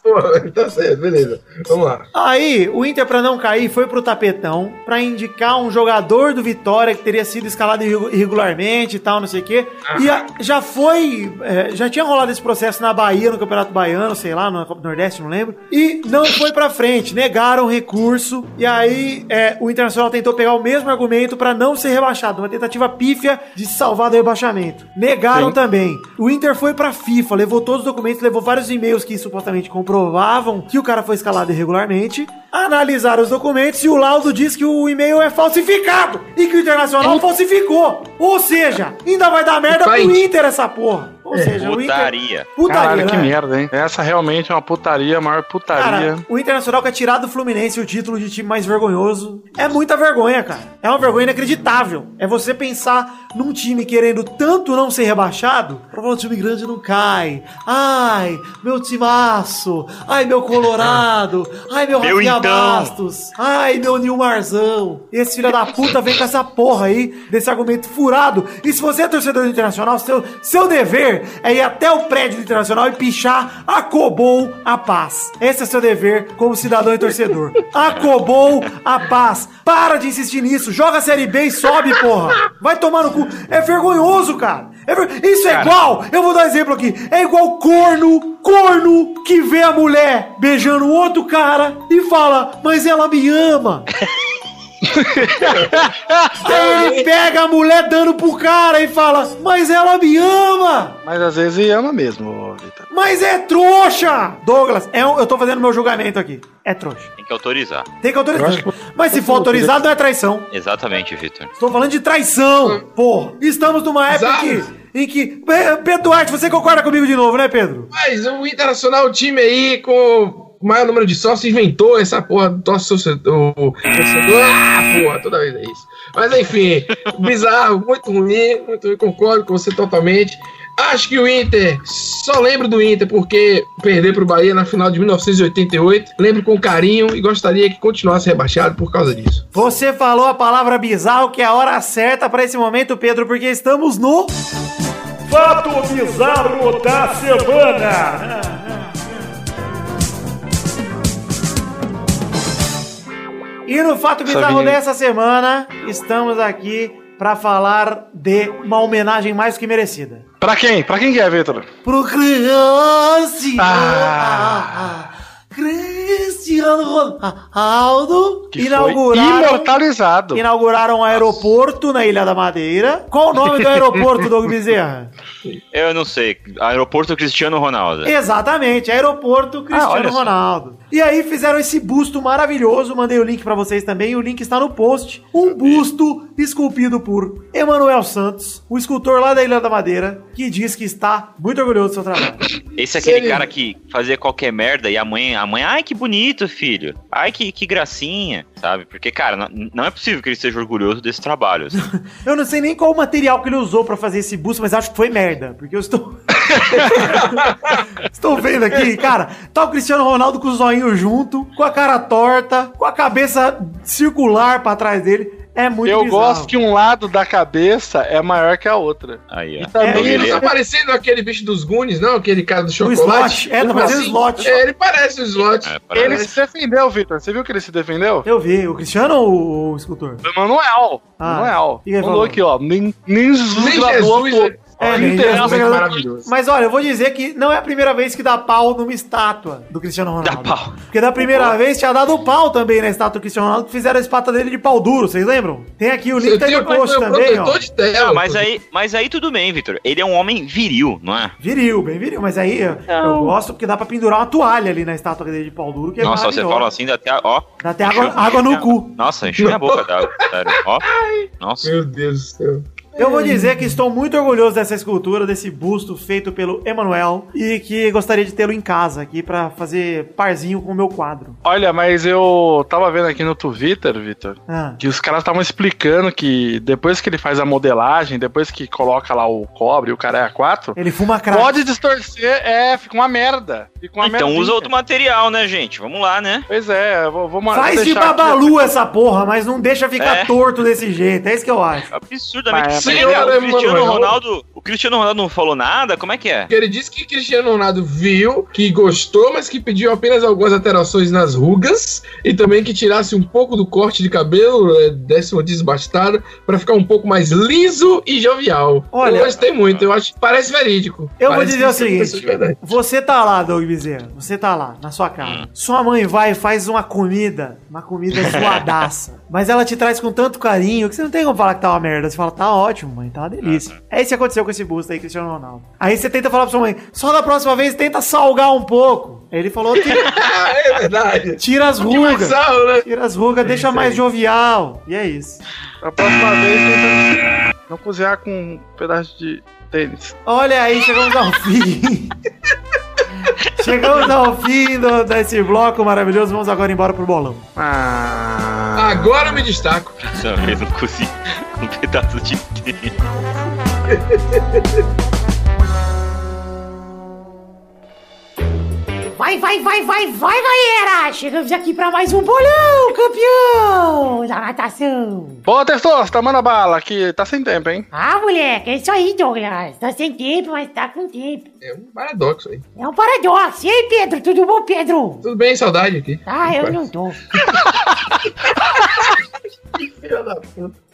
Pô, tá certo, beleza. Vamos lá. Aí, o Inter, pra não cair, foi pro tapetão pra indicar um jogador do Vitória que teria sido escalado irregu- irregularmente e tal, não sei o quê. E a- já foi. é, já tinha rolado esse processo na Bahia, no Campeonato Baiano, sei lá, na Copa do Nordeste, não lembro. E não foi pra frente, negaram o recurso. E aí, é, o Internacional tentou pegar o mesmo argumento pra não ser rebaixado, uma tentativa pífia de salvar do rebaixamento. Negaram Sim. também. O Inter foi pra FIFA, levou todos os documentos, levou vários e-mails que supostamente comprovavam que o cara foi escalado irregularmente, analisaram os documentos e o laudo diz que o e-mail é falsificado e que o Internacional falsificou. Ou seja, ainda vai dar merda pro. Inter essa porra. Ou seja, o Inter... Putaria. Putaria, Caralho, que né? merda, hein? Essa realmente é uma putaria, a maior putaria. Cara, o Internacional quer tirar do Fluminense o título de time mais vergonhoso. É muita vergonha, cara. É uma vergonha inacreditável. É você pensar num time querendo tanto não ser rebaixado, pra falar, o time grande não cai. Ai, meu timaço. Ai, meu Colorado. Ai, meu *laughs* Meu Rafinha então. Bastos. Ai, meu Nilmarzão. Esse filho da puta vem com essa porra aí, desse argumento furado. E se você é torcedor do Internacional, seu, seu dever é ir até o prédio Internacional e pichar acobou a paz. Esse é seu dever como cidadão e torcedor. Acobou a paz. Para de insistir nisso. Joga a Série B e sobe, porra. Vai tomar no cu. É vergonhoso, cara. É ver- Isso é igual, eu vou dar um exemplo aqui. É igual corno, corno que vê a mulher beijando outro cara e fala, mas ela me ama. *laughs* Aí ele pega a mulher dando pro cara e fala, mas ela me ama. Mas às vezes ama mesmo, Vitor. Mas é trouxa! Douglas, é um- eu tô fazendo meu julgamento aqui. É trouxa. Tem que autorizar. Tem que autorizar. que- Mas se for autorizado, não é traição. Exatamente, Vitor. Estou falando de traição, porra. Estamos numa época que, em que... Pe- Pedro Duarte, você concorda comigo de novo, né, Pedro? Mas o Internacional, o time aí com maior número de sócios, inventou essa porra do torcedor. o torcedor. Ah, porra, toda vez é isso. Mas enfim, bizarro, muito ruim, muito ruim, concordo com você totalmente. Acho que o Inter, só lembro do Inter porque perder pro Bahia na final de 1988. Lembro com carinho e gostaria que continuasse rebaixado por causa disso. Você falou a palavra bizarro, que é a hora certa para esse momento, Pedro, porque estamos no... Fato bizarro da semana. E no Fato Bizarro dessa semana, estamos aqui para falar de uma homenagem mais que merecida. Pra quem? Pra quem que é, Vitor? Pro Cristiano... Ah. Cristiano Ronaldo Que foi inauguraram... imortalizado. Inauguraram um aeroporto na Ilha da Madeira. Qual o nome do *laughs* aeroporto, Doug Bezerra? Eu não sei. Aeroporto Cristiano Ronaldo. Exatamente, aeroporto Cristiano Ah, olha só. Ronaldo. E aí fizeram esse busto maravilhoso, mandei o link pra vocês também, o link está no post. Um busto esculpido por Emanuel Santos, o escultor lá da Ilha da Madeira, que diz que está muito orgulhoso do seu trabalho. Esse é aquele cara que fazia qualquer merda e a mãe, a mãe, ai que bonito, filho. Ai que, que gracinha, sabe? Porque, cara, não, não é possível que ele seja orgulhoso desse trabalho. assim. *laughs* Eu não sei nem qual o material que ele usou pra fazer esse busto, mas acho que foi merda, porque eu estou *laughs* Estou vendo aqui, cara, tá o Cristiano Ronaldo com o zoinho junto, com a cara torta, com a cabeça circular pra trás dele. É muito Eu bizarro. gosto que um lado da cabeça é maior que a outra. Aí, E ó. também É, Ele tá parecendo aquele bicho dos Goonies, não? Aquele cara do O chocolate. slot, é, tá parecendo slot. É, ele parece o slot. É, parece. Ele se defendeu, Vitor. Você viu que ele se defendeu? Eu vi, o Cristiano ou o escultor? O Manuel. Ah, Manuel. e Mandou falou? aqui, ó. Nem, nem Jesus Nem Jesus, É, é maravilhoso. Mas olha, eu vou dizer que não é a primeira vez que dá pau numa estátua do Cristiano Ronaldo. Dá pau. Porque da primeira vez tinha dado pau também na estátua do Cristiano Ronaldo, que fizeram a estátua dele de pau duro, vocês lembram? Tem aqui o link tá no post também, ó. tela. Não, mas aí, mas aí tudo bem, Vitor. Ele é um homem viril, não é? Viril, bem viril, mas aí eu- eu gosto porque dá pra pendurar uma toalha ali na estátua dele de pau duro, que é Nossa, você fala assim, dá até, ó. Dá até água, água no cu. Nossa, encheu minha boca d'água, sério. Ó. *laughs* Nossa. Meu Deus do céu. Eu vou dizer que estou muito orgulhoso dessa escultura, desse busto feito pelo Emanuel e que gostaria de tê-lo em casa aqui pra fazer parzinho com o meu quadro. Olha, mas eu tava vendo aqui no Twitter, Vitor, Ah, que os caras estavam explicando que depois que ele faz a modelagem, depois que coloca lá o cobre e o cara é a 4, ele fuma crack. pode distorcer, é, fica uma merda. Fica uma Então merdinha. usa outro material, né, gente? Vamos lá, né? Pois é, ma- Faz de deixar aqui- babalu essa porra, mas não deixa ficar É. torto desse jeito. É isso que eu acho. Absurdamente. Mas- Mas, Senhor o Cristiano Emanuel. Ronaldo. O Cristiano Ronaldo não falou nada? Como é que é? Ele disse que Cristiano Ronaldo viu, que gostou, mas que pediu apenas algumas alterações nas rugas e também que tirasse um pouco do corte de cabelo, eh, desse uma desbastada, pra ficar um pouco mais liso e jovial. Olha- eu gostei muito, eu acho que parece verídico. Eu vou Parece dizer o seguinte: você tá lá, Doug Bezerra, você tá lá, na sua casa. Sua mãe vai e faz uma comida, uma comida *laughs* suadaça. mas ela te traz com tanto carinho que você não tem como falar que tá uma merda. Você fala, tá ótimo, mãe, tá uma delícia. É isso que aconteceu com esse busto aí, Cristiano Ronaldo. Aí você tenta falar pra sua mãe, só da próxima vez tenta salgar um pouco. Ele falou que *laughs* é verdade. tira as rugas. sarro, né? Tira as rugas, deixa isso mais aí. jovial. E é isso. A próxima vez tenta não cozinhar com um pedaço de tênis. Olha aí, chegamos ao fim. *laughs* chegamos ao fim do- desse bloco maravilhoso. Vamos agora embora pro bolão. Ah. Agora eu me destaco. Dessa vez não cozinha com um pedaço de tênis. *laughs* Vai, vai, vai, vai, vai, galera! Chegamos aqui pra mais um bolão, campeão da natação. Boa, Testosta, manda bala, que tá sem tempo, hein? Ah, moleque, é isso aí, Douglas. Tá sem tempo, mas tá com tempo. É um paradoxo aí. É um paradoxo. E aí, Pedro, tudo bom, Pedro? Tudo bem, saudade aqui. Ah, eu não tô. *laughs* Filha da puta.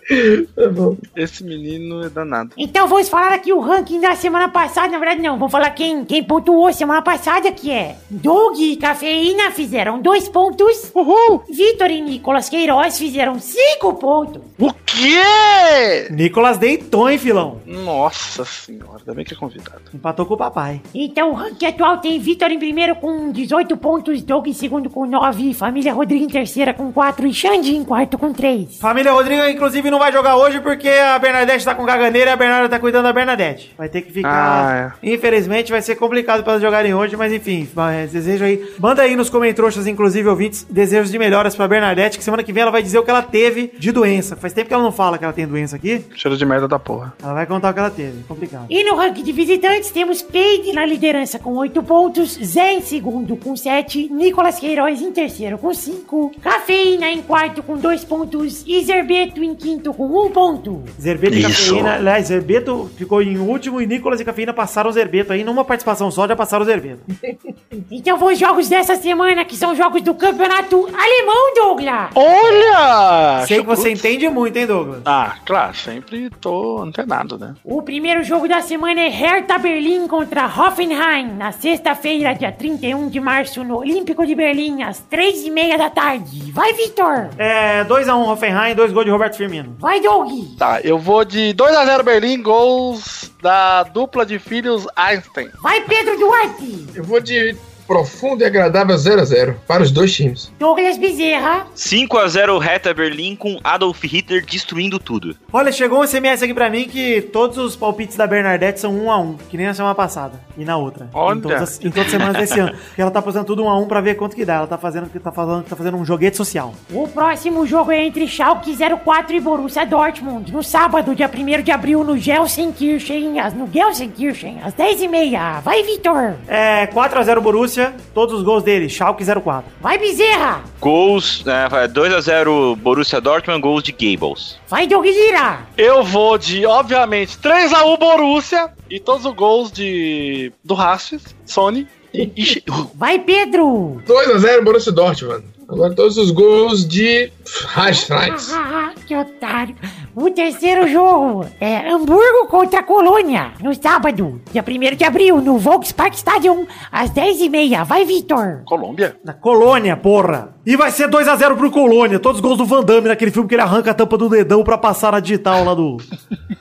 Tá bom. Esse menino é danado. Então vamos falar aqui o ranking da semana passada. Na verdade, não. Vamos falar quem, quem pontuou semana passada, que é Doug e Cafeína fizeram dois pontos. Uhul! Vitor e Nicolas Queiroz fizeram cinco pontos. O quê? Nicolas deitou, hein, filão? Nossa senhora, ainda bem que é convidado. Empatou com o papai. Então o ranking atual tem Vitor em primeiro com 18 pontos, Doug em segundo com 9, Família Rodrigo em terceira com 4 e Xande em quarto com 3. Família Rodrigo, inclusive, não vai jogar hoje porque a Bernadette tá com caganeira e a Bernarda tá cuidando da Bernadette. Vai ter que ficar. Ah, Infelizmente, vai ser complicado pra elas jogarem hoje, mas enfim, desejo aí. Manda aí nos comentários, inclusive, ouvintes, desejos de melhoras pra Bernadette, que semana que vem ela vai dizer o que ela teve de doença. Faz tempo que ela não fala que ela tem doença aqui. Cheiro de merda da porra. Ela vai contar o que ela teve. Complicado. E no ranking de visitantes temos Peide na liderança com 8 pontos, Zé em segundo com 7, Nicolas Queiroz em terceiro com 5, Cafeína em quarto com 2 pontos e Zerbeto em quinto com 1 ponto. Zerbeto e Isso. Cafeína. Aliás, Zerbeto ficou em último e Nicolas e Cafeína passaram o Zerbeto aí. Numa participação só, já passaram o Zerbeto. *laughs* Então vamos aos jogos dessa semana, que são jogos do campeonato alemão, Douglas. Olha! Sei que você entende muito, hein, Douglas? Ah, claro, sempre tô antenado, né? O primeiro jogo da semana é Hertha Berlim contra Hoffenheim, na sexta-feira, dia 31 de março, no Olímpico de Berlim, às três e meia da tarde. Vai, Vitor! É, 2x1 Hoffenheim, 2 gols de Roberto Firmino. Vai, Doug! Tá, eu vou de 2x0 Berlim, gols da dupla de filhos Einstein. Vai, Pedro Duarte! Eu vou de profundo e agradável 0x0 para os dois times. Douglas Bezerra! 5x0 Reta Berlim com Adolf Hitler destruindo tudo. Olha, chegou um SMS aqui pra mim que todos os palpites da Bernadette são 1x1, que nem na semana passada e na outra. Olha. Em todas, as, em todas as semanas desse ano. Porque ela tá fazendo tudo 1x1 pra ver quanto que dá. Ela tá fazendo, tá falando, tá fazendo um joguete social. O próximo jogo é entre Schalke 04 e Borussia Dortmund, no sábado, dia 1 de abril, no Gelsenkirchen, no Gelsenkirchen, às 10h30. Vai, Vitor! É, 4x0 Borussia, todos os gols dele, Schalke 04. Vai, Bezerra! Gols, é, 2x0 Borussia Dortmund, gols de Gables. Vai, Doug Lira! Eu vou de, obviamente, 3x1 Borussia e todos os gols de do Rastis, Sony e, e Vai, Pedro! 2x0 Borussia Dortmund. Agora todos os gols de. Ah, *laughs* que otário. O terceiro jogo é Hamburgo contra Colônia, no sábado, dia 1 de abril, no Volkspark Stadium, às 10h30. Vai, Vitor! Colômbia. Na Colônia, porra. E vai ser 2x0 pro Colônia. Todos os gols do Van Damme naquele filme que ele arranca a tampa do dedão pra passar na digital lá do.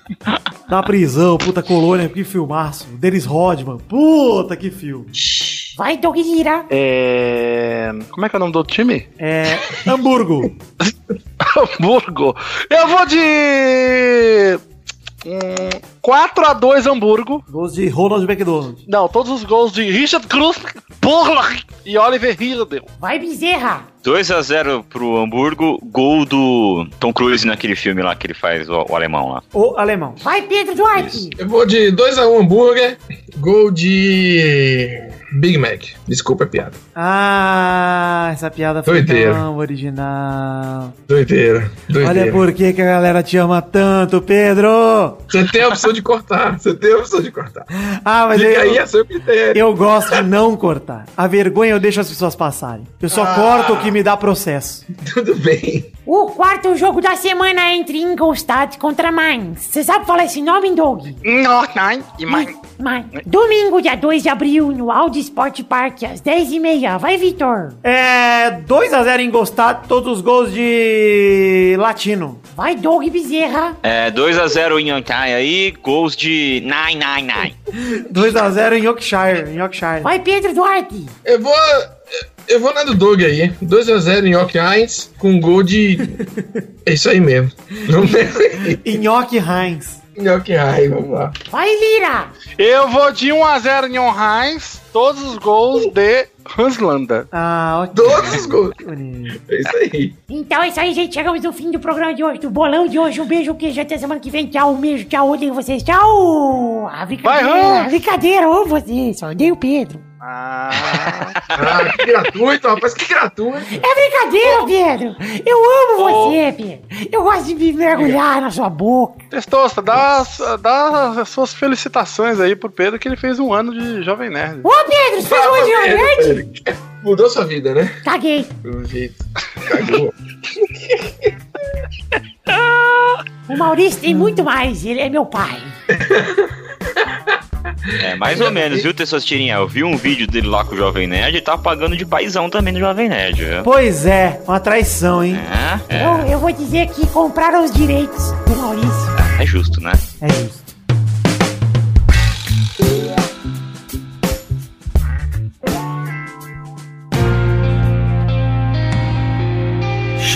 *laughs* da prisão. Puta Colônia, que filmaço. Dennis Rodman. Puta que filme. Vai, Doug Lira! É. Como é que é o nome do time? É. *laughs* Hamburgo. Hamburgo. Eu vou de. Hum, 4x2 Hamburgo. Gols de Ronald McDonald. Não, todos os gols de Richard Cruz Burlach e Oliver Hirdel. Vai, Bezerra! 2x0 pro Hamburgo, gol do Tom Cruise naquele filme lá que ele faz, o, o alemão lá. O alemão. Vai, Pedro Duarte! Isso. Eu vou de 2x1 hambúrguer. Gol de Big Mac. Desculpa a piada. Ah, essa piada foi Doideira. tão original. Doideira. Doideira. Olha por que, que a galera te ama tanto, Pedro. Você tem a opção de cortar. Você tem a opção de cortar. Ah, mas Fica eu, aí a seu critério. eu gosto de não cortar. A vergonha eu deixo as pessoas passarem. Eu só Ah. corto o que me dá processo. Tudo bem. O quarto jogo da semana é entre Ingolstadt contra Mainz. Você sabe falar esse nome, Doug? Não, não, e mais. Mainz. Domingo, dia 2 de abril, no Audi Sport Park, às 10h30. Vai, Vitor. É 2x0 em Gostado, todos os gols de Latino. Vai, Doug Bezerra. É, 2x0 em Yankai aí, gols de 999. 2x0 *laughs* em Yorkshire, em Yorkshire. Vai, Pedro Duarte. Eu vou. Eu vou na do Doug aí. 2x0 em York Heinz com gol de. *laughs* É isso aí mesmo. *laughs* Em York Heinz. Heinz, vamos lá. Vai, Lira. Eu vou de 1x0 em todos os gols de Hanslanda. Ah, ok. Todos os gols. É isso aí. Então é isso aí, gente. Chegamos no fim do programa de hoje, do bolão de hoje. Um beijo, queijo. Até semana que vem. Tchau, um beijo. Tchau, odeio vocês. Tchau. A brincadeira. Vai, Hans. brincadeira, amo vocês. Só odeio o Pedro. Ah, Ah, *laughs* que gratuito, rapaz, que gratuito. É brincadeira, Pedro. Eu amo você, Pedro. Eu gosto de me mergulhar na sua boca. Testosta, dá, as- dá as suas felicitações aí pro Pedro que ele fez um ano de Jovem Nerd. Ô, Pedro, você fez um nerd? Mudou sua vida, né? Caguei. Pelo jeito. Cagou. O Maurício tem muito mais. Ele é meu pai. *laughs* É, mais ou menos, viu, Tessosterinha? Eu vi um vídeo dele lá com o Jovem Nerd e tá pagando de paizão também no Jovem Nerd, viu? Pois é, uma traição, hein? É, é, Eu, eu vou dizer que compraram os direitos do Maurício. é justo, né? É justo.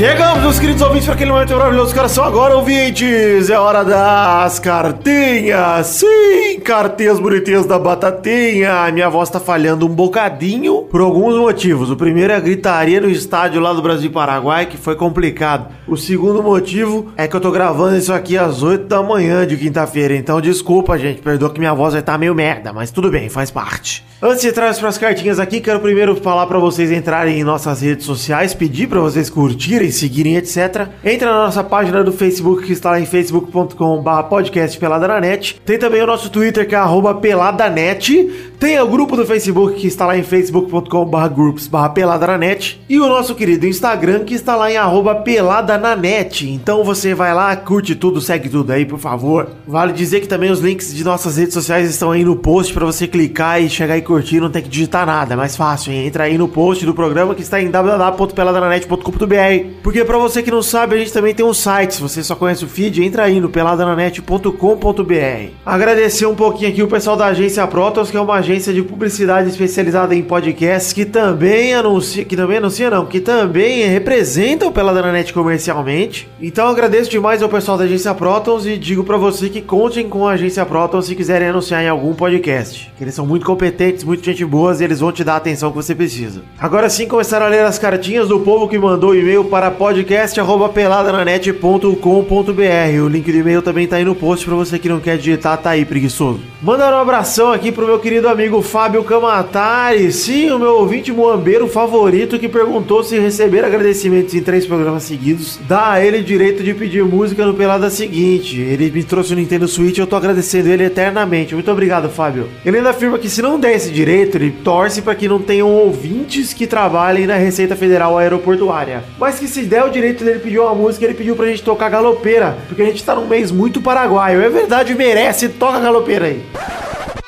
Chegamos, meus queridos ouvintes, para aquele momento maravilhoso. Caras, são agora ouvintes. É hora das cartinhas. Sim, cartinhas bonitinhas da Batatinha. Minha voz tá falhando um bocadinho por alguns motivos. O primeiro é a gritaria no estádio lá do Brasil Paraguai, que foi complicado. O segundo motivo é que eu tô gravando isso aqui às 8 da manhã de quinta-feira. Então, desculpa, gente. Perdoa que minha voz vai estar meio merda, mas tudo bem, faz parte. Antes de entrar para as cartinhas aqui, quero primeiro falar para vocês entrarem em nossas redes sociais, pedir para vocês curtirem, seguirem, etc. Entra na nossa página do Facebook, que está lá em facebook.com.br podcast Pelada na Net. Tem também o nosso Twitter, que é arroba peladanet. Tem o grupo do Facebook, que está lá em facebook.com.br groups pelada na net. E o nosso querido Instagram, que está lá em arroba pelada na net. Então você vai lá, curte tudo, segue tudo aí, por favor. Vale dizer que também os links de nossas redes sociais estão aí no post para você clicar e chegar e curtir, não tem que digitar nada, é mais fácil, hein? Entra aí no post do programa que está em www.peladananet.com.br. Porque para você que não sabe, a gente também tem um site, se você só conhece o feed, entra aí no peladananet.com.br. Agradecer um pouquinho aqui o pessoal da agência Protos, que é uma agência de publicidade especializada em podcasts que também anuncia, que também anuncia não, que também representa o Peladananet comercialmente. Então agradeço demais ao pessoal da agência Protons e digo para você que contem com a agência Protons se quiserem anunciar em algum podcast. Eles são muito competentes, muito gente boas e eles vão te dar a atenção que você precisa. Agora sim, começaram a ler as cartinhas do povo que mandou e-mail para podcast@peladananet.com.br. O link do e-mail também tá aí no post para você que não quer digitar, tá aí preguiçoso. Mandar um abração aqui pro meu querido amigo Fábio Camatari, sim, o meu ouvinte muambeiro favorito que perguntou se receber agradecimentos em três programas seguidos dá a ele direito de pedir música no Pelada seguinte. Ele me trouxe o Nintendo Switch eu tô agradecendo ele eternamente. Muito obrigado, Fábio. Ele ainda afirma que se não der esse direito, ele torce para que não tenham ouvintes que trabalhem na Receita Federal Aeroportuária. Mas que se der o direito dele pedir uma música, ele pediu pra gente tocar galopeira, porque a gente tá num mês muito paraguaio. É verdade, merece, toca galopeira aí.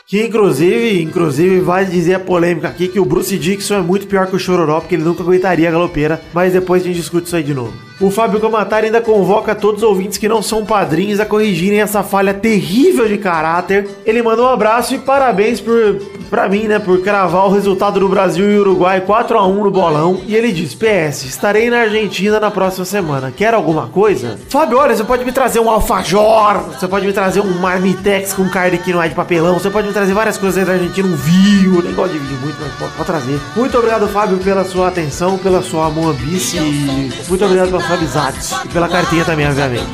Que inclusive, inclusive, vai dizer a polêmica aqui que o Bruce Dixon é muito pior que o Chororó, porque ele nunca aguentaria a galopeira, mas depois a gente discute isso aí de novo. O Fábio Camatari ainda convoca todos os ouvintes que não são padrinhos a corrigirem essa falha terrível de caráter. Ele mandou um abraço e parabéns por, pra mim, né, por cravar o resultado do Brasil e Uruguai 4 a 1 no bolão. E ele diz: PS, estarei na Argentina na próxima semana. Quer alguma coisa? Fábio, olha, você pode me trazer um alfajor, você pode me trazer um marmitex com carne que não é de papelão, você pode me trazer várias coisas aí da Argentina, um vinho, nem gosto de vinho muito, mas pode, pode trazer. Muito obrigado, Fábio, pela sua atenção, pela sua moambice e muito obrigado pela sua amizade. E pela cartinha também, obviamente.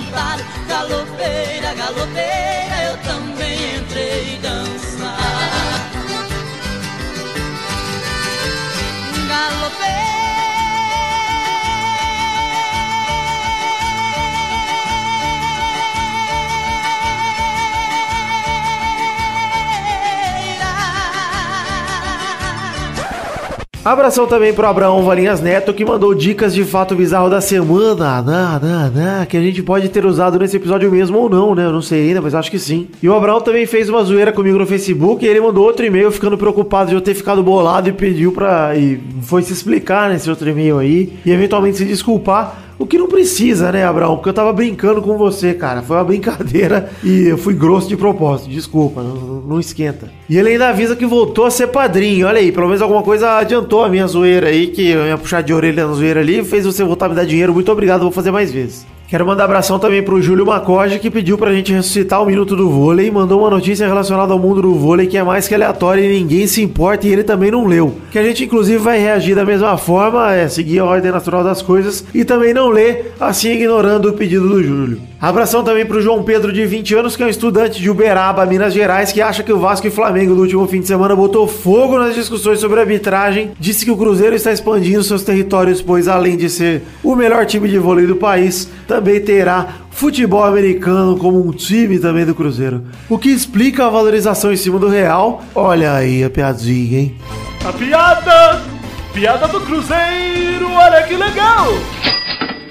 Galopeira, Abração também pro Abraão Valinhas Neto, que mandou dicas de fato bizarro da semana, na, na, na, que a gente pode ter usado nesse episódio mesmo ou não, né? Eu não sei ainda, mas acho que sim. E o Abraão também fez uma zoeira comigo no Facebook e ele mandou outro e-mail ficando preocupado de eu ter ficado bolado e pediu pra. e foi se explicar nesse outro e-mail aí e eventualmente se desculpar. O que não precisa, né, Abraão? Porque eu tava brincando com você, cara. Foi uma brincadeira e eu fui grosso de propósito. Desculpa, não, não esquenta. E ele ainda avisa que voltou a ser padrinho. Olha aí, pelo menos alguma coisa adiantou a minha zoeira aí, que eu ia puxar de orelha na zoeira ali, fez você voltar a me dar dinheiro. Muito obrigado, vou fazer mais vezes. Quero mandar abração também pro Júlio Macoge, que pediu pra gente ressuscitar o Minuto do Vôlei e mandou uma notícia relacionada ao mundo do vôlei que é mais que aleatória e ninguém se importa e ele também não leu. Que a gente inclusive vai reagir da mesma forma, é seguir a ordem natural das coisas e também não ler, assim ignorando o pedido do Júlio. Abração também pro João Pedro, de 20 anos, que é um estudante de Uberaba, Minas Gerais, que acha que o Vasco e Flamengo no último fim de semana botou fogo nas discussões sobre arbitragem, disse que o Cruzeiro está expandindo seus territórios, pois além de ser o melhor time de vôlei do país, também terá futebol americano como um time também do Cruzeiro. O que explica a valorização em cima do real. Olha aí a piadinha, hein? A piada! Piada do Cruzeiro, olha que legal!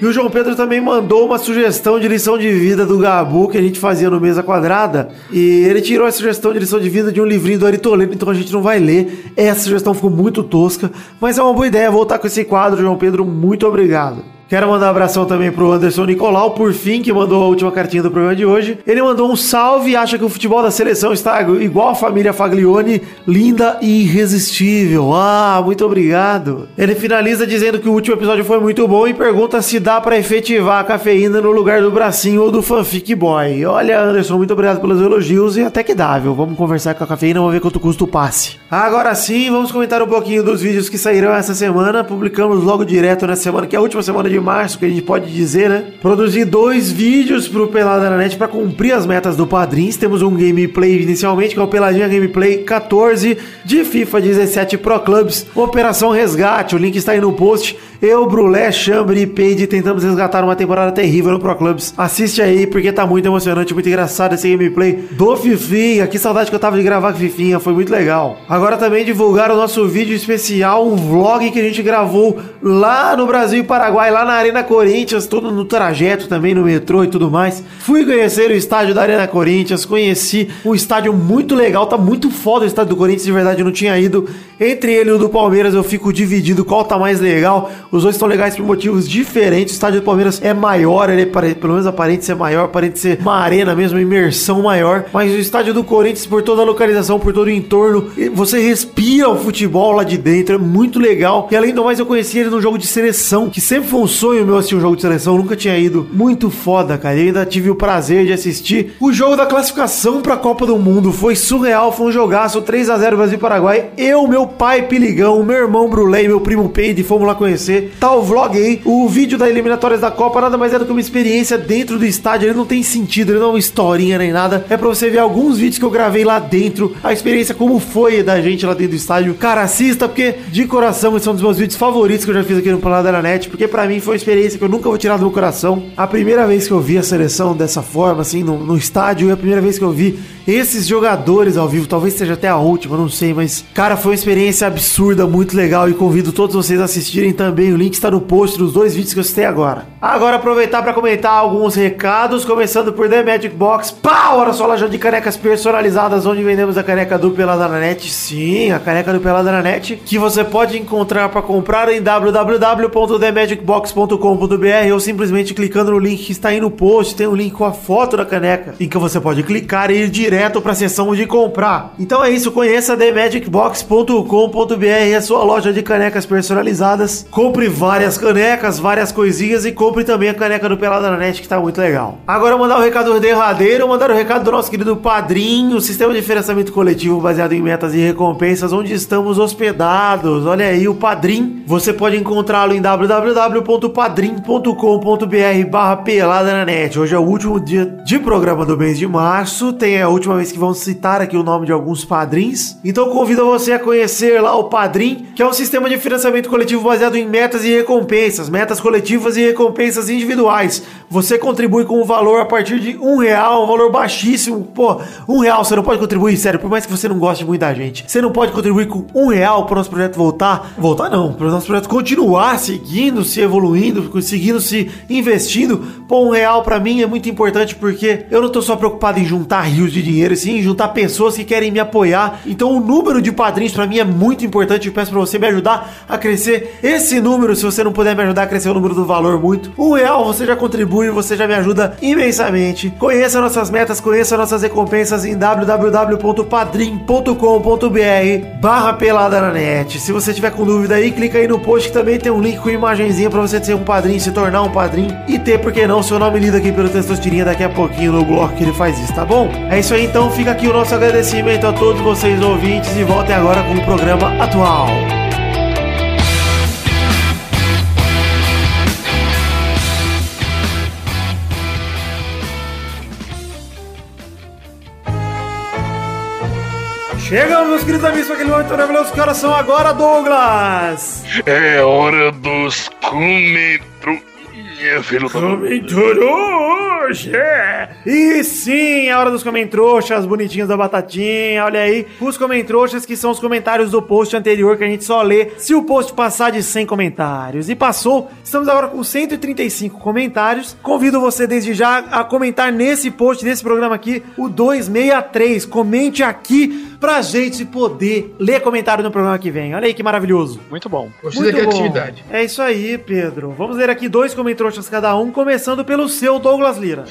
E o João Pedro também mandou uma sugestão de lição de vida do Gabu que a gente fazia no Mesa Quadrada. E ele tirou a sugestão de lição de vida de um livrinho do Ari Toledo, então a gente não vai ler. Essa sugestão ficou muito tosca, mas é uma boa ideia voltar com esse quadro, João Pedro. Muito obrigado. Quero mandar um abração também pro Anderson Nicolau, por fim, que mandou a última cartinha do programa de hoje. Ele mandou um salve e acha que o futebol da seleção está igual a família Faglione, linda e irresistível. Ah, muito obrigado. Ele finaliza dizendo que o último episódio foi muito bom e pergunta se dá pra efetivar a cafeína no lugar do bracinho ou do fanfic boy. Olha, Anderson, muito obrigado pelos elogios e até que dá, viu? Vamos conversar com a cafeína, vamos ver quanto custa o passe. Agora sim, vamos comentar um pouquinho dos vídeos que saíram essa semana. Publicamos logo direto nessa semana, que é a última semana de março, que a gente pode dizer, né? Produzi dois vídeos pro Pelada na Net pra cumprir as metas do Padrins. Temos um gameplay inicialmente, que é o Peladinha Gameplay 14 de FIFA 17 Pro Clubs, Operação Resgate. O link está aí no post. Eu, Brulé, Chambre e Paige tentamos resgatar uma temporada terrível no Pro Clubs. Assiste aí, porque tá muito emocionante, muito engraçado esse gameplay do Fifinha. Que saudade que eu tava de gravar com Fifinha, foi muito legal. Agora também divulgar o nosso vídeo especial, um vlog que a gente gravou lá no Brasil e Paraguai, lá na Arena Corinthians, todo no trajeto também, no metrô e tudo mais. Fui conhecer o estádio da Arena Corinthians, conheci um estádio muito legal, tá muito foda o estádio do Corinthians, de verdade eu não tinha ido. Entre ele e o do Palmeiras eu fico dividido qual tá mais legal. Os dois estão legais por motivos diferentes. O estádio do Palmeiras é maior, ele é, pelo menos aparente ser maior, aparente ser uma arena mesmo, uma imersão maior. Mas o estádio do Corinthians, por toda a localização, por todo o entorno, você respira o futebol lá de dentro, é muito legal. E além do mais, eu conheci ele num jogo de seleção, que sempre foi um sonho meu assistir um jogo de seleção, nunca tinha ido. Muito foda, cara. Eu ainda tive o prazer de assistir o jogo da classificação pra Copa do Mundo. Foi surreal, foi um jogaço 3 a 0 Brasil e Paraguai. Eu, meu pai Piligão, meu irmão Brulé e meu primo Peide fomos lá conhecer. Tá o vlog aí. O vídeo da eliminatórias da Copa nada mais é do que uma experiência dentro do estádio. Ele não tem sentido, ele não é uma historinha nem nada. É pra você ver alguns vídeos que eu gravei lá dentro. A experiência como foi da gente lá dentro do estádio. Cara, assista, porque de coração esse é um dos meus vídeos favoritos que eu já fiz aqui no Paladar da Net. Porque pra mim foi uma experiência que eu nunca vou tirar do meu coração. A primeira vez que eu vi a seleção dessa forma, assim, no, no estádio, é a primeira vez que eu vi esses jogadores ao vivo. Talvez seja até a última, não sei, mas, cara, foi uma experiência absurda, muito legal. E convido todos vocês a assistirem também. O link está no post dos dois vídeos que eu citei agora. Agora, aproveitar para comentar alguns recados, começando por The Magic Box. Pau! Olha só, loja de canecas personalizadas, onde vendemos a caneca do Pelada na Net. Sim, a caneca do Pelada na Net, que você pode encontrar para comprar em www.themagicbox.com.br ou simplesmente clicando no link que está aí no post. Tem um link com a foto da caneca, em que você pode clicar e ir direto para a seção de comprar. Então é isso, conheça themagicbox.com.br, a sua loja de canecas personalizadas. Compre várias canecas, várias coisinhas e compre também a caneca do Pelada na Net, que tá muito legal. Agora mandar o recado derradeiro, mandar o recado do nosso querido padrinho, sistema de financiamento coletivo baseado em metas e recompensas, onde estamos hospedados. Olha aí o padrim. Você pode encontrá-lo em do padrim.com.br barra pelada na net. Hoje é o último dia de programa do mês de março. Tem a última vez que vamos citar aqui o nome de alguns padrinhos. Então convido você a conhecer lá o Padrim, que é um sistema de financiamento coletivo baseado em metas e recompensas, metas coletivas e recompensas individuais. Você contribui com um valor a partir de um real, um valor baixíssimo. Pô, um real você não pode contribuir, sério, por mais que você não goste muito da gente. Você não pode contribuir com um real para o nosso projeto voltar. Voltar não, para o nosso projeto continuar seguindo, se evoluindo, seguindo se investindo. Pô, um real para mim é muito importante porque eu não tô só preocupado em juntar rios de dinheiro, sim, em juntar pessoas que querem me apoiar. Então o número de padrinhos para mim é muito importante. Eu peço para você me ajudar a crescer esse número. Se você não puder me ajudar a crescer o número do valor muito, um real você já contribui, você já me ajuda imensamente. Conheça nossas metas, conheça nossas recompensas em www.padrim.com.br barra pelada na net. Se você tiver com dúvida aí, clica aí no post que também tem um link com imagenzinha para você ser um padrinho, se tornar um padrinho e ter, por que não, seu nome lido aqui pelo Testostirinha daqui a pouquinho no bloco que ele faz isso, tá bom? É isso aí então, fica aqui o nosso agradecimento a todos vocês ouvintes e voltem agora com o programa atual. Chegamos, meus queridos amigos, para aquele momento maravilhoso. Que horas são agora, Douglas? É hora dos comentários. Comentrouxa! E sim, é hora dos comentrouxas bonitinhos da batatinha. Olha aí, os comentrouxas que são os comentários do post anterior que a gente só lê se o post passar de 100 comentários. E passou, estamos agora com 135 comentários. Convido você desde já a comentar nesse post, nesse programa aqui, o 263. Comente aqui pra gente poder ler comentário no programa que vem. Olha aí que maravilhoso. Muito bom. Gostei Muito da bom. criatividade. É isso aí, Pedro. Vamos ler aqui dois comentários cada um, começando pelo seu Douglas Lira.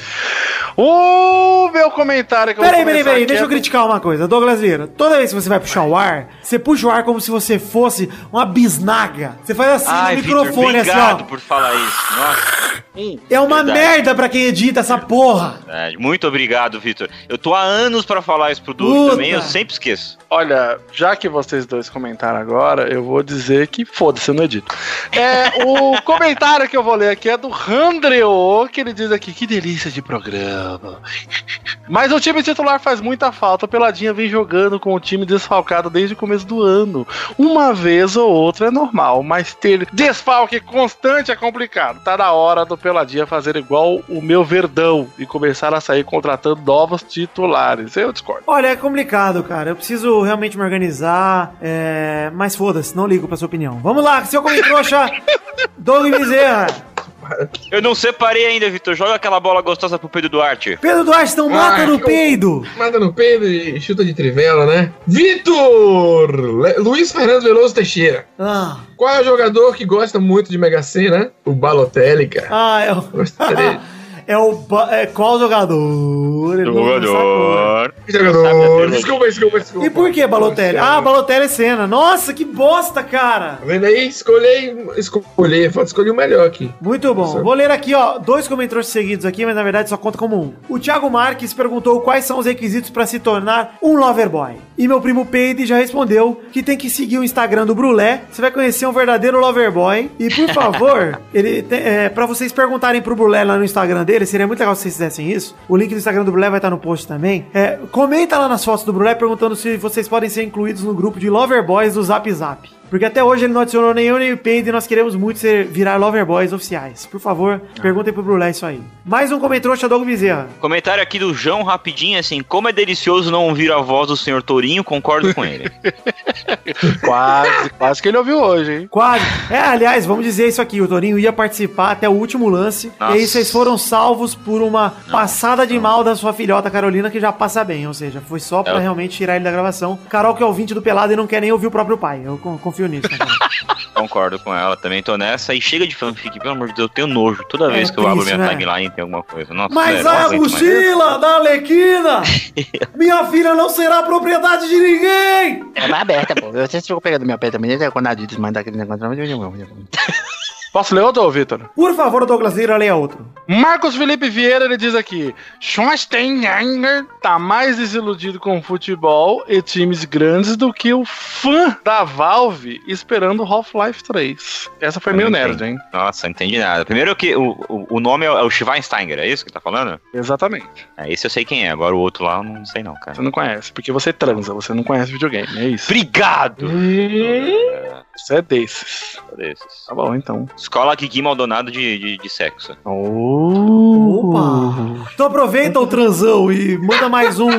O meu comentário que eu Peraí, vou peraí, peraí, deixa é eu criticar uma coisa. Douglas Lira, toda vez que você vai puxar o ar, você puxa o ar como se você fosse uma bisnaga. Você faz assim Ai, no Vitor, microfone, assim, obrigado ó. por falar isso. Nossa. Hum, É uma verdade, merda pra quem edita essa porra. verdade. Muito obrigado, Vitor. Eu tô há anos pra falar isso pro Doug Puta. também, eu sempre esqueço. Olha, já que vocês dois comentaram agora, eu vou dizer que foda-se, eu não edito. É, o *laughs* comentário que eu vou ler aqui é do Randreo, que ele diz aqui, que delícia de programa. Mas o time titular faz muita falta. O Peladinha vem jogando com o time desfalcado desde o começo do ano. Uma vez ou outra é normal, mas ter desfalque constante é complicado. Tá na hora do Peladinha fazer igual o meu Verdão e começar a sair contratando novos titulares. Eu discordo. Olha, é complicado, cara. Eu preciso realmente me organizar. é, Mas foda-se, não ligo pra sua opinião. Vamos lá, seu comentrouxa, *laughs* Doug Bezerra. Eu não separei ainda, Vitor. Joga aquela bola gostosa pro Pedro Duarte. Pedro Duarte, não mata Ah, no que peido. Manda no peido e chuta de trivela, né? Vitor! Luiz Fernando Veloso Teixeira. Ah, Qual é o jogador que gosta muito de Mega Sena? O Balotelli, cara. ah é o... Gostaria. É o... É qual jogador? Sacou. Jogador. Jogador? Desculpa, desculpa, desculpa. E por que Balotelli? Ah, Balotelli é cena. Nossa, que bosta, cara. Tá vendo aí? Escolhi, escolhi, pode escolher o melhor aqui. Muito bom. Nossa. Vou ler aqui, ó, dois comentários seguidos aqui, mas na verdade só conta como um. O Thiago Marques perguntou quais são os requisitos pra se tornar um loverboy. E meu primo Peide já respondeu que tem que seguir o Instagram do Brulé. Você vai conhecer um verdadeiro loverboy. E por favor, *laughs* ele tem, é, para vocês perguntarem pro Brulé lá no Instagram dele, seria muito legal se vocês fizessem isso. O link do Instagram do Brulé vai estar no post também. É, comenta lá nas fotos do Brulé perguntando se vocês podem ser incluídos no grupo de loverboys do Zap Zap. Porque até hoje ele não adicionou nem eu nem o Paint e nós queremos muito ser, virar Loverboys oficiais. Por favor, perguntem pro Brulé isso aí. Mais um comentário Doug Bezerra. Comentário aqui do João rapidinho, assim, como é delicioso não ouvir a voz do senhor Tourinho, concordo com ele. *laughs* Quase, quase que ele ouviu hoje, hein? Quase. É, aliás, vamos dizer isso aqui. O Torinho ia participar até o último lance. Nossa. E aí vocês foram salvos por uma passada de mal da sua filhota Carolina, que já passa bem. Ou seja, foi só pra É. realmente tirar ele da gravação. Carol, que é ouvinte do Pelado e não quer nem ouvir o próprio pai. Eu con- confio *laughs* Concordo com ela, também tô nessa. E chega de fanfic, pelo amor de Deus, eu tenho nojo. Toda vez que eu abro minha né? timeline tem alguma coisa. Nossa, Mas velho, não a aguento mais. mochila da Alequina! *laughs* Minha filha não será propriedade de ninguém! É mais aberta, pô. Você ficou pegando minha pé também, né? Quando a Adidas manda aquele negócio. Posso ler outro, Vitor? Por favor, Douglas Lira, leia outro. Marcos Felipe Vieira, ele diz aqui: Schwarzenegger tá mais desiludido com o futebol e times grandes do que o fã da Valve esperando Half-Life 3. Essa foi Eu meio nerd, hein? Nossa, não entendi nada. Primeiro que o, o, o nome é o é o Schweinsteiger, é isso que tá falando? Exatamente. É, esse eu sei quem é, agora o outro lá eu não sei não, cara. Você não conhece, porque você transa, você não conhece videogame, é isso. Obrigado! Você é desses. Desses. Tá bom, então. Escola Kiki Maldonado de, de, de sexo. Opa! Então aproveita o transão e manda mais um,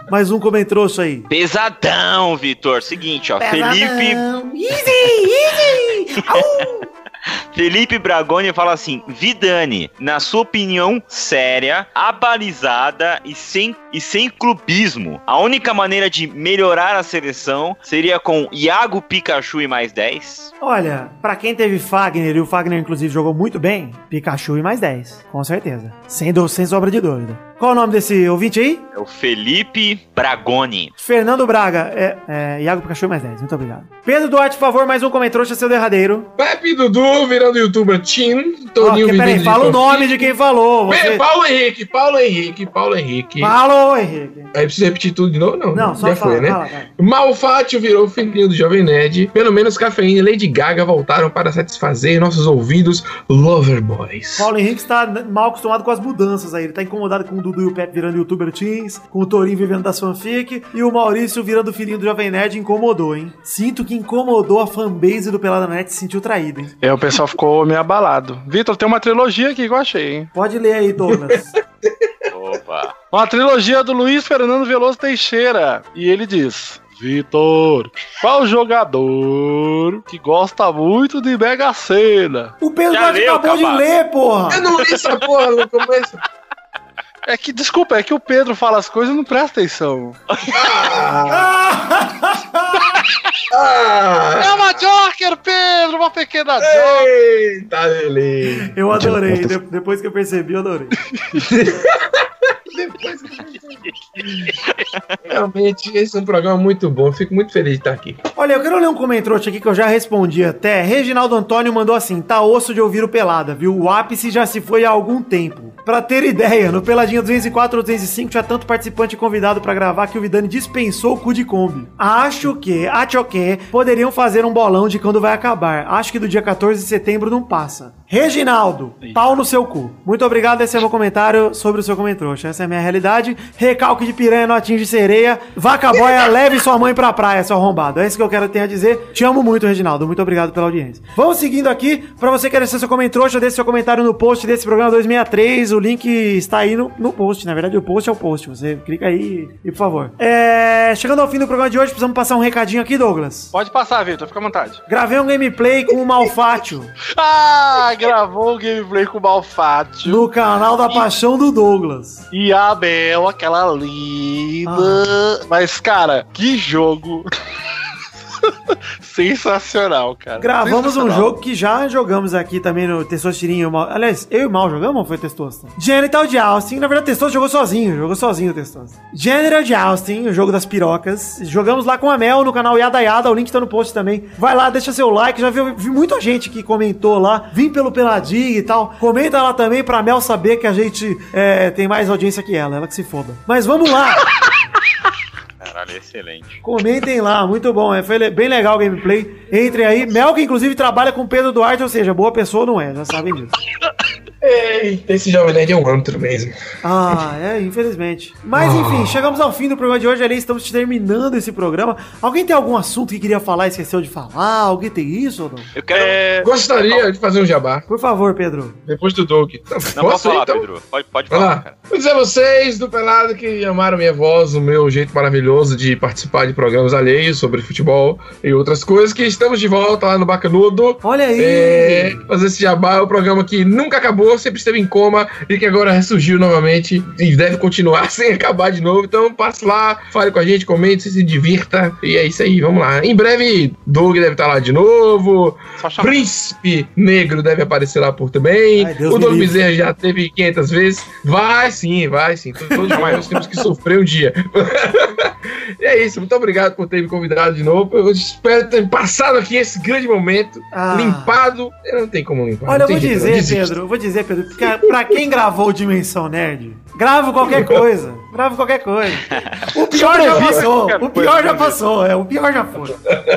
*laughs* mais um comentrouxo aí. Pesadão, Vitor. Seguinte, ó. Felipe, Easy, easy! Au! Felipe Bragoni fala assim: Vidani, na sua opinião séria, abalizada e sem, e sem clubismo, a única maneira de melhorar a seleção seria com Iago Pikachu e mais 10? Olha, pra quem teve Fagner, e o Fagner inclusive jogou muito bem, Pikachu e mais 10, com certeza. Sem, sem sobra de dúvida. Qual o nome desse ouvinte aí? É o Felipe Bragoni. Fernando Braga. É, é Iago Pikachu e mais 10, muito obrigado. Pedro Duarte, por favor, mais um comentrouxa, seu derradeiro. Pepe Dudu virando youtuber Tim, Toninho que, peraí, fala o nome de quem falou. Pe- Você... Paulo Henrique, Paulo Henrique, Paulo Henrique. Falou, Henrique. Aí precisa repetir tudo de novo? Não, Não, só já fala, foi, né? fala, fala. Malfátio virou filhinho do Jovem Nerd. Pelo menos Cafeína e Lady Gaga voltaram para satisfazer nossos ouvidos Loverboys. Paulo Henrique está mal acostumado com as mudanças aí. Ele tá incomodado com Dudu e o Pepe virando youtuber teens, com o Torinho vivendo das fanfic e o Maurício virando filhinho do Jovem Nerd incomodou, hein? Sinto que incomodou a fanbase do Pelada Net se sentiu traído, hein? É, o pessoal ficou meio abalado. Vitor, tem uma trilogia aqui que eu achei, hein? Pode ler aí, Douglas. *laughs* Opa. Uma trilogia do Luiz Fernando Veloso Teixeira. E ele diz: Vitor, qual jogador que gosta muito de Mega Sena? O Pedro acabou de ler, porra! Eu não li essa porra no começo. É que, desculpa, é que o Pedro fala as coisas e não presta atenção. Ah, É uma Joker, Pedro, uma pequena Joker. eita, Lele. Eu adorei. De- depois que eu percebi, eu adorei. *laughs* *laughs* Realmente, esse é um programa muito bom. Fico muito feliz de estar aqui. Olha, eu quero ler um comentário aqui que eu já respondi até. Reginaldo Antônio mandou assim: tá osso de ouvir o Pelada, viu? O ápice já se foi há algum tempo. Pra ter ideia, no Peladinha 204 ou 205 tinha tanto participante convidado pra gravar que o Vidani dispensou o cu de Kombi. Acho que, acho que, poderiam fazer um bolão de quando vai acabar. Acho que do dia 14 de setembro não passa. Reginaldo, pau no seu cu. Muito obrigado, esse é o meu comentário sobre o seu comentário. Essa é a minha realidade. Recalque de piranha não atinge sereia. Vaca boia, *laughs* leve sua mãe pra praia, seu arrombado. É isso que eu quero ter a dizer. Te amo muito, Reginaldo. Muito obrigado pela audiência. Vamos seguindo aqui. Pra você que quer deixar seu comentário, deixe seu comentário no post desse programa 263. O link está aí no, no post. Na verdade, o post é o post. Você clica aí e, por favor. É, chegando ao fim do programa de hoje, precisamos passar um recadinho aqui, Douglas. Pode passar, Vitor, fica à vontade. Gravei um gameplay com o Malfátio *laughs* Ah, gravou o gameplay com o Malfátio. no canal da Paixão do Douglas. E a Bel, aquela linda. Mas, cara, que jogo. *laughs* Sensacional, cara. Gravamos um jogo que já jogamos aqui também no Testostirinho. e o Mal- Aliás, eu e o Mal jogamos ou foi Testosta? Genital de Austin. Na verdade, Testosta jogou sozinho. Jogou sozinho o Testosta. Genital de Austin, o jogo das pirocas. Jogamos lá com a Mel no canal Yada Yada. O link tá no post também. Vai lá, deixa seu like. Já vi, vi muita gente que comentou lá. Vim pelo Peladinho e tal. Comenta lá também pra Mel saber que a gente é, tem mais audiência que ela. Ela que se foda. Mas vamos lá. *laughs* Caralho, excelente. Comentem lá, muito bom. É, foi bem legal o gameplay. Entrem aí. Mel, que inclusive trabalha com Pedro Duarte, ou seja, boa pessoa não é, já sabem disso. *laughs* Eita, esse Jovem Nerd é um antro mesmo. Ah, é, infelizmente. Mas enfim, chegamos ao fim do programa de hoje. Ali estamos terminando esse programa. Alguém tem algum assunto que queria falar e esqueceu de falar? Alguém tem isso ou não? Eu quero. É, Gostaria de fazer um jabá. Por favor, Pedro. Depois do Doug. Não, pode Posso falar, então? Pedro. Pode, pode falar, cara. Vou dizer a vocês do Pelado que amaram minha voz, o meu jeito maravilhoso de participar de programas alheios sobre futebol e outras coisas, que estamos de volta lá no Bacanudo. Olha aí. É, fazer esse jabá é um programa que nunca acabou, Igor sempre esteve em coma e que agora ressurgiu novamente e deve continuar *laughs* sem acabar de novo. Então passe lá, fale com a gente, comente, se divirta. E é isso aí, vamos lá. Em breve, Doug deve estar lá de novo. Príncipe Negro deve aparecer lá por também. Ai, o Doug. Bezerra já teve 500 vezes. Vai sim, vai sim. Todos nós temos que sofrer um dia. *laughs* e é isso, muito obrigado por ter me convidado de novo. Eu espero ter passado aqui esse grande momento. Ah. Limpado. Não tem como limpar. Olha, eu vou dizer, eu. Pedro, eu vou dizer, Pedro, porque pra quem gravou Dimensão Nerd, grava qualquer coisa. Grava qualquer coisa. *laughs* O pior já passou. O pior já passou. É, o pior já foi.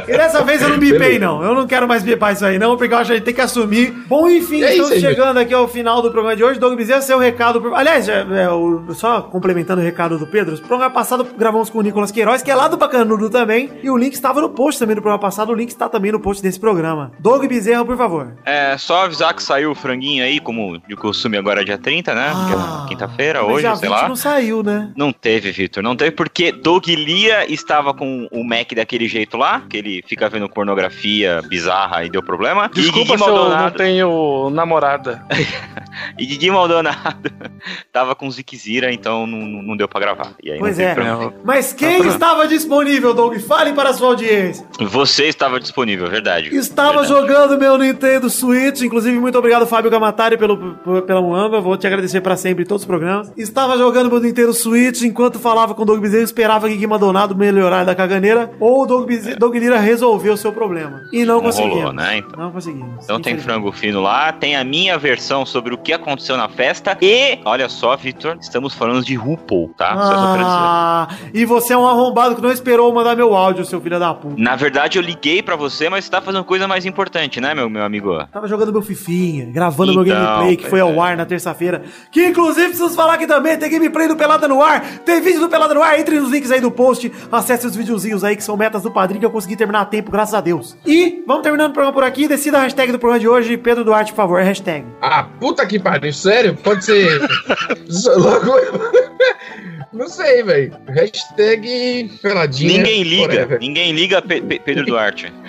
E dessa vez eu não bipei, não. Eu não quero mais bipar isso aí, não, porque eu acho que a gente tem que assumir. Bom, enfim, É estamos aí, chegando aqui ao final do programa de hoje. Doug Bezerra, seu recado. pro- Aliás, é, é, o- só complementando o recado do Pedro, o programa passado gravamos com o Nicolas Queiroz, que é lá do Bacanudo também. E o link estava no post também do programa passado. O link está também no post desse programa. Doug Bezerra, por favor. É, só avisar que saiu o franguinho aí, como de costume agora é dia 30, né? Que Ah, é quinta-feira, hoje, sei 20 lá. não saiu, né? Não teve, Vitor. Não teve porque Doug Lia estava com o Mac daquele jeito lá, que ele fica vendo pornografia bizarra e deu problema. Desculpa e se Didi eu não Maldonado, tenho namorada. *laughs* e Didi Maldonado *laughs* tava com Ziquezira, então não, não deu pra gravar. E aí Pois é. Mas quem estava disponível, Doug? Fale para a sua audiência. Você estava disponível, verdade. Estava Verdade. jogando meu Nintendo Switch. Inclusive, muito obrigado, Fábio Gamatari, pelo, pela Muamba. Vou te agradecer para sempre em todos os programas. Estava jogando meu Nintendo Switch enquanto falava com o Doug Bezerra. Esperava que Gui Maldonado melhorar da caganeira. Ou o Doug, Bezerra, Doug Lira resolveu o seu problema. E não, Não conseguimos. rolou, né? Então. Não conseguimos. Então tem frango fino lá, tem a minha versão sobre o que aconteceu na festa e, olha só, Vitor, estamos falando de RuPaul, tá? Ah, e você é um arrombado que não esperou mandar meu áudio, seu filho da puta. Na verdade, eu liguei pra você, mas você tá fazendo coisa mais importante, né, meu, meu amigo? Tava jogando meu Fifinha, gravando meu Então, gameplay que foi ao ar na terça-feira. Que inclusive preciso falar aqui também, tem gameplay do Pelada no ar, tem vídeo do Pelada no ar, entre nos links aí do post, acesse os videozinhos aí que são metas do padrinho que eu consegui terminar a tempo, graças a Deus. E vamos terminando o programa por aqui, decida a hashtag do programa de hoje, Pedro Duarte, por favor, hashtag. Ah, puta que pariu, sério? Pode ser. *laughs* Logo. *laughs* Não sei, velho. Hashtag peladinha. Ninguém liga, forever. ninguém liga Pe- Pe- Pedro Duarte. *laughs*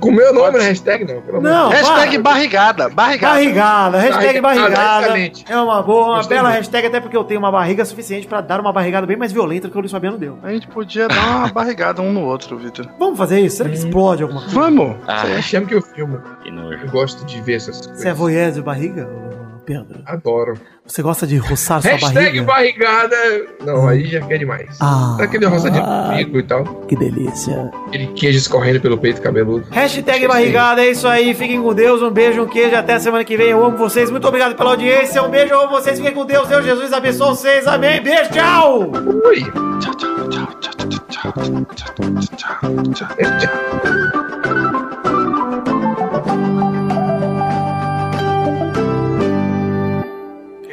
Com o meu nome na hashtag, não. Pelo Não. Hashtag barrigada, barrigada. Barrigada, hashtag Barrigada, barrigada. excelente. É uma boa, uma bela muito. hashtag, até porque eu tenho uma barriga suficiente pra dar uma barrigada bem mais violenta do que o Luiz Fabiano deu. A gente podia dar uma barrigada um no outro, Vitor. Vamos fazer isso? Será que explode alguma coisa? Vamos! Ah, Eu chamo que eu filmo. que nojo. Eu gosto de ver essas coisas. Você é voyeur de barriga, ô, Pedro? Adoro. Você gosta de roçar sua Hashtag barriga? barrigada. Não, aí já quer demais. Ah. Aquele roçadinho comigo e tal. Que delícia. Aquele queijo escorrendo pelo peito cabeludo. Hashtag barrigada, é isso aí. Fiquem com Deus. Um beijo, um queijo. Até semana que vem. Eu amo vocês. Muito obrigado pela audiência. Um beijo, eu amo vocês. Fiquem com Deus. Deus Jesus abençoe vocês. Amém. Beijo, tchau. Ui. Tchau, tchau, tchau, tchau, tchau, tchau, tchau, tchau, tchau. Tchau.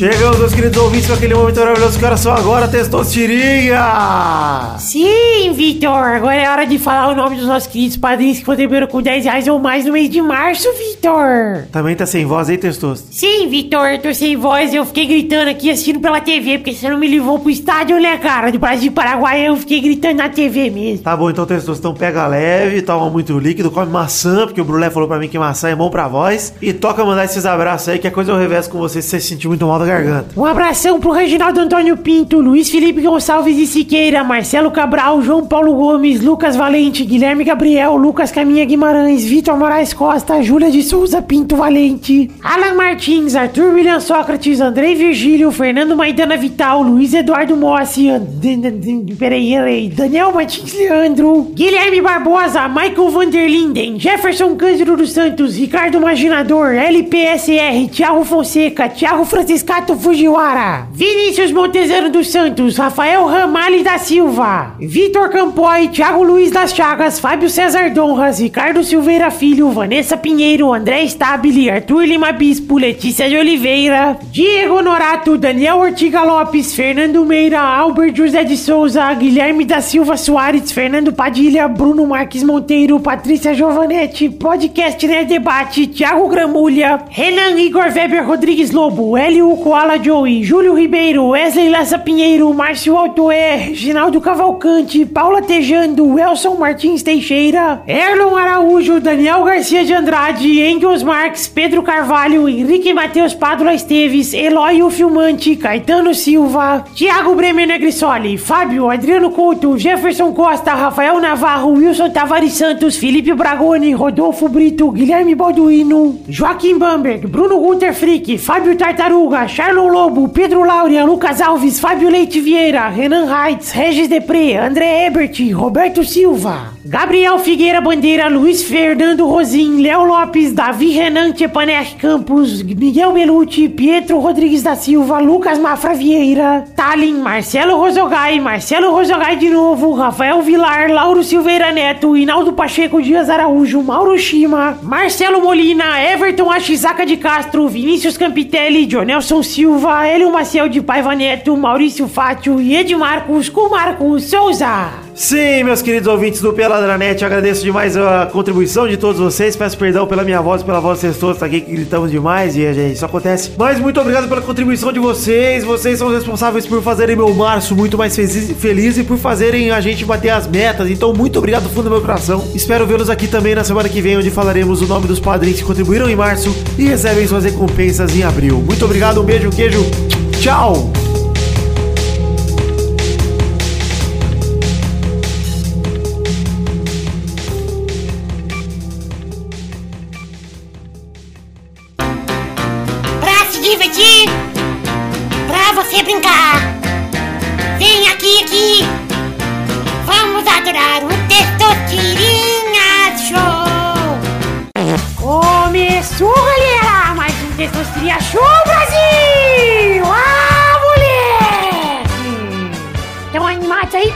Chegamos, meus queridos ouvintes, com aquele momento maravilhoso que horas são agora, Testosterinha. Sim, Vitor, agora é hora de falar o nome dos nossos queridos padrinhos que contribuíram com 10 reais ou mais no mês de março, Vitor. Também tá sem voz aí, Testosto? Sim, Vitor, eu tô sem voz, eu fiquei gritando aqui assistindo pela TV, porque você não me levou pro estádio, né, cara? Do Brasil Paraguai, eu fiquei gritando na TV mesmo. Tá bom, então, Testosto, então pega leve, toma muito líquido, come maçã, porque o Brulé falou pra mim que maçã é bom pra voz. E toca mandar esses abraços aí, que a coisa eu reverso com você se você se sentir muito mal da garganta. Um abração pro Reginaldo Antônio Pinto, Luiz Felipe Gonçalves e Siqueira, Marcelo Cabral, João Paulo Gomes, Lucas Valente, Guilherme Gabriel, Lucas Caminha Guimarães, Vitor Moraes Costa, Júlia de Souza Pinto Valente, Alan Martins, Arthur William Sócrates, Andrei Virgílio, Fernando Maidana Vital, Luiz Eduardo Mossi, peraí, Daniel Martins Leandro, Guilherme Barbosa, Michael Vanderlinden, Jefferson Cândido dos Santos, Ricardo Maginador, LPSR, Thiago Fonseca, Thiago Franciscato Fujiwara, Vinícius Montezano dos Santos, Rafael Ramalho da Silva, Vitor Campoy, Thiago Luiz das Chagas, Fábio César Donras, Ricardo Silveira Filho, Vanessa Pinheiro, André Stabile, Arthur Lima Bispo, Letícia de Oliveira, Diego Norato, Daniel Ortiga Lopes, Fernando Meira, Albert José de Souza, Guilherme da Silva Soares, Fernando Padilha, Bruno Marques Monteiro, Patrícia Giovanetti, Podcast Né Debate, Thiago Gramulha, Renan Igor Weber Rodrigues Lobo, Hélio Koala Joey, Júlio Ribeiro, Wesley Lessa Pinheiro, Márcio Altoé, Reginaldo Cavalcante, Paula Tejando, Elson Martins Teixeira, Erlon Araújo, Daniel Garcia de Andrade, Engels Marques, Pedro Carvalho, Henrique Matheus Pádua Esteves, Eloy o Filmante, Caetano Silva, Thiago Bremer Negrisoli, Fábio, Adriano Couto, Jefferson Costa, Rafael Navarro, Wilson Tavares Santos, Felipe Bragoni, Rodolfo Brito, Guilherme Balduino, Joaquim Bamberg, Bruno Gunter Frick, Fábio Tartaruga, Charlon Lobo, Pedro Laura, Lucas Alves, Fábio Leite Vieira, Renan Reitz, Regis Depré, André Ebert, Roberto Silva, Gabriel Figueira Bandeira, Luiz Fernando Rosim, Léo Lopes, Davi Renan Tepaner Campos, Miguel Belucci, Pietro Rodrigues da Silva, Lucas Mafra Vieira, Talin, Marcelo Rosogai, Marcelo Rosogai de novo, Rafael Vilar, Lauro Silveira Neto, Hinaldo Pacheco Dias Araújo, Mauro Shima, Marcelo Molina, Everton Achizaka de Castro, Vinícius Campitelli, Jonelson Silva, Hélio Maciel de Paiva Neto, Maurício Fátio e Edmarcos com Marcos Souza. Sim, meus queridos ouvintes do Peladranet, eu agradeço demais a contribuição de todos vocês. Peço perdão pela minha voz, pela voz de vocês todos, aqui que gritamos demais e gente, isso acontece. Mas muito obrigado pela contribuição de vocês. Vocês são responsáveis por fazerem meu março muito mais feliz, feliz e por fazerem a gente bater as metas. Então, muito obrigado do fundo do meu coração. Espero vê-los aqui também na semana que vem, onde falaremos o nome dos padrinhos que contribuíram em março e recebem suas recompensas em abril. Muito obrigado, um beijo, um queijo. Tchau! Brincar. Vem aqui, aqui. Vamos adorar o Testosterinha Show. Começou, galera, mais um Testosterinha Show Brasil.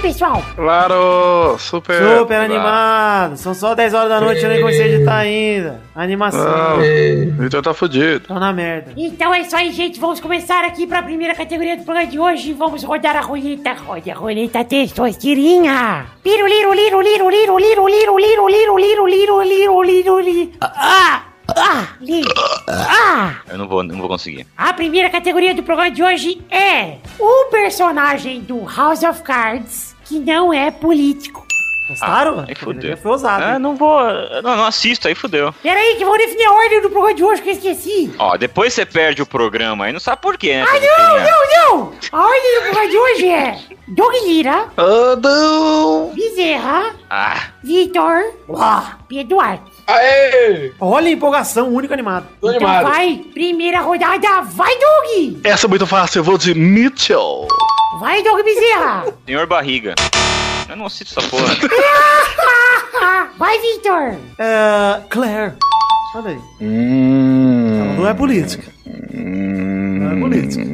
Pessoal? Claro, super. Super animado. São só 10 horas da noite, eu nem comecei a editar ainda. Animação. Não, o Vitor tá fudido. Tô na merda. Então é isso aí, gente. Vamos começar aqui para a primeira categoria do programa de hoje. Vamos rodar a roleta. Roda a roleta testosterinha. Liro, liro, liro, liro, liro, liro, liro, liro, liro, liro, liro, liro, liro, liro. Ah! Ah! Ah! Eu não vou, não vou conseguir. A primeira categoria do programa de hoje é o personagem do House of Cards que não é político. Gostaram? Ah, aí fudeu. Foi ousado. Ah, não vou. Não, não assisto, aí fudeu. Pera aí, que vou definir a ordem do programa de hoje que eu esqueci. Ó, depois você perde o programa aí, não sabe por quê, né? Ah, não, não, não! A ordem do programa de hoje é Doug Lira, Ah, não! Bezerra, Ah, Vitor, Pedro Duarte. Aê! Olha a empolgação, único animado. Tô Então animado. vai, primeira rodada, vai Doug! Essa é muito fácil, eu vou de Mitchell. Vai Doug Bezerra! senhor barriga. Eu não assisto essa porra. *laughs* vai Vitor! É. Claire. Olha aí. Hum, Ela não é política. Não é política.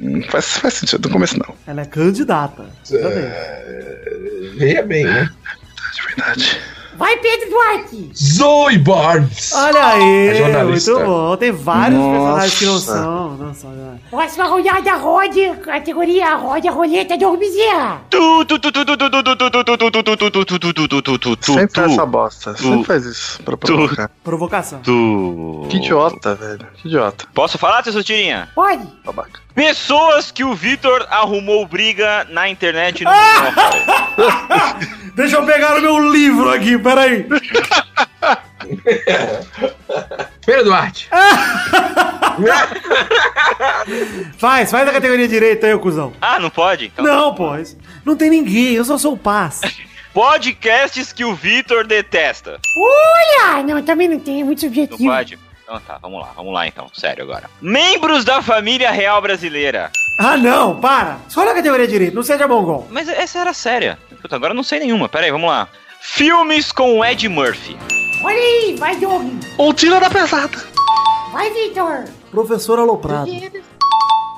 hum, faz, faz sentido, no começo não. Ela é candidata. Bem. Veja bem, né? De verdade. Vai, Pedro Duarte! Zoe Barnes! Olha aí, muito bom. Tem vários Nossa. personagens que não são. Não são não. Próxima rodada, Rod, categoria, Rod, a roleta de Orbizia. Sempre faz essa bosta. Sempre faz isso pra provocar. Provocação. Que idiota, velho. Que idiota. Posso falar, tu tu Pode. Babaca. Pessoas que o Vitor arrumou briga na internet no *laughs* Deixa eu pegar o meu livro aqui, peraí. Pedro Duarte! *laughs* Faz, faz a categoria direita aí, ô cuzão. Ah, não pode? Então, Não, pô. Não tem ninguém, eu só sou o paz. *laughs* Podcasts que o Vitor detesta. Olha! Não, também não tem, é muito Não subjetivo. pode? Então tá, vamos lá, vamos lá então, sério agora. Membros da família real brasileira. Ah, não, para. Escolhe a categoria direita, não seja mongol. Mas essa era séria. Puta, agora eu não sei nenhuma, pera aí, vamos lá. Filmes com o Ed Murphy. Olha aí, vai Doug! Ou tira da pesada. Vai Vitor! Professor Aloprado.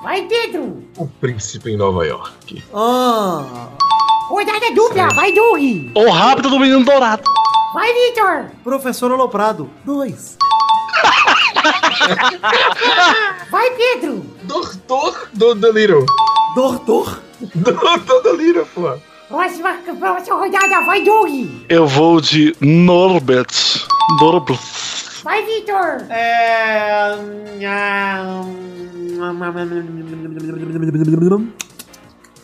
Vai Pedro! O príncipe em Nova York. Ah, Rodada dupla, vai Doug! Ou rápido do menino dourado. Vai Vitor! Professor Aloprado. Dois. Vai Pedro! Doutor do Deliro. Doutor. Doutor Deliro, pô. Próxima, próxima rodada, vai Doug! Eu vou de Norbert. Norbert. Vai Vitor! É.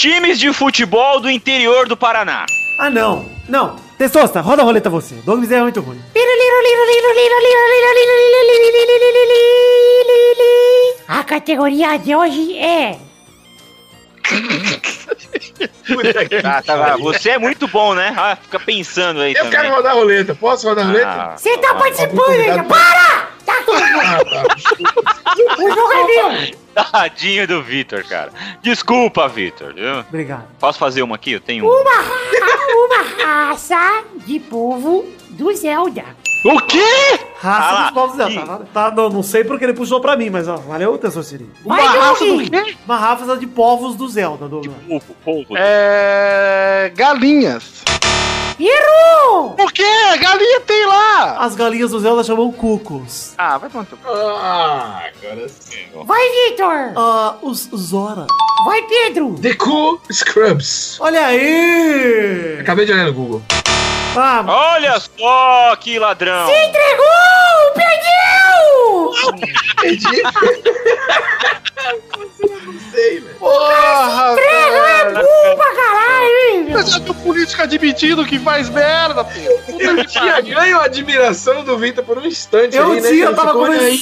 Times de futebol do interior do Paraná. Ah, não. Não. Testosta, roda a roleta você. Doug Bezerra é muito ruim. A categoria de hoje é. *laughs* Tá, tá. Você é muito bom, né? Ah, fica pensando aí Eu também. quero rodar a roleta. Posso rodar a roleta? Ah, Você tá participando ainda! Para! Tá aqui! Ah, tá. O jogo é meu! Tadinho do Vitor, cara. Desculpa, Vitor. Obrigado. Posso fazer uma aqui? Eu tenho um. Uma, ra- uma raça de povo do Zelda. O quê? Raça Ah dos povos dela. ih. Tá, tá, não, não sei porque ele puxou pra mim, mas ó, valeu, Testosteria. Vai, Uma raça Doug! do quê? Uma raça de povos do Zelda, Douglas. Polvo, polvo. É. Galinhas. Errou! Por quê? Galinha tem lá! As galinhas do Zelda chamam cucos. Ah, vai pronto. Ah, agora sim. Vai, Victor! Ah, os Zora. Vai, Pedro! The Cool Scrubs. Olha aí! Acabei de olhar no Google. Ah, Olha só que ladrão. Se entregou! Perdeu! Perdi. não sei, velho. Porra, É burro pra caralho, hein? Mas é do político admitindo que faz merda. Puta Eu tinha ganho a admiração do Vitor por um instante Eu aí, né? tinha, Ele tava ficou aí.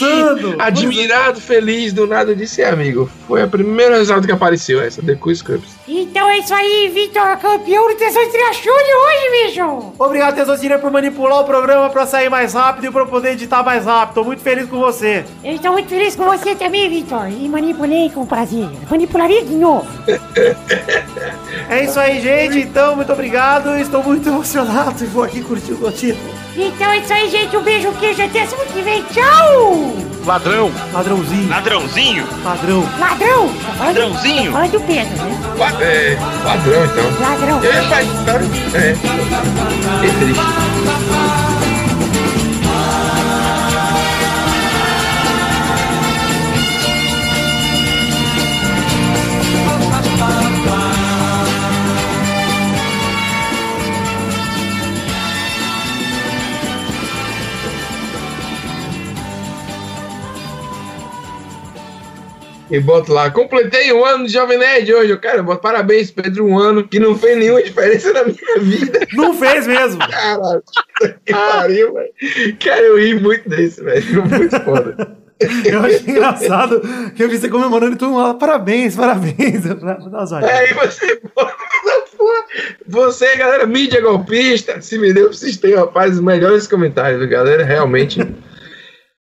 Admirado, feliz, do nada, eu disse, "É, amigo. Foi a primeira resultado que apareceu, essa, The Cool Scrubs. Então é isso aí, Victor, campeão do Show de hoje, bicho! Obrigado, Testosteria, por manipular o programa pra sair mais rápido e pra eu poder editar mais rápido. Tô muito feliz com você. Eu estou muito feliz com você também, Victor, e manipulei com prazer. Manipularia de novo. *laughs* É isso aí, gente. Então, muito obrigado. Estou muito emocionado e vou aqui curtir o título. Então é isso aí, gente. Um beijo, queijo, até semana que vem. Tchau! Ladrão. Ladrãozinho. Ladrãozinho. Ladrão. Ladrão! Ladrãozinho. falando do Pedro, né? É, padrão, então. Ladrão. É, pai, tá, é. Que triste. E boto lá, completei um ano de Jovem Nerd hoje. Eu, cara, boto parabéns, Pedro, um ano que não fez nenhuma diferença na minha vida. Não fez mesmo. Caralho, que pariu, velho. Cara, eu ri muito desse, velho. Muito foda. Eu achei engraçado que eu vi você comemorando e mundo lá, parabéns, parabéns. "Ah, dá uma zoadinha." É, e você, porra, você, galera, mídia golpista, se me deu, vocês têm, rapaz, os melhores comentários, galera, realmente.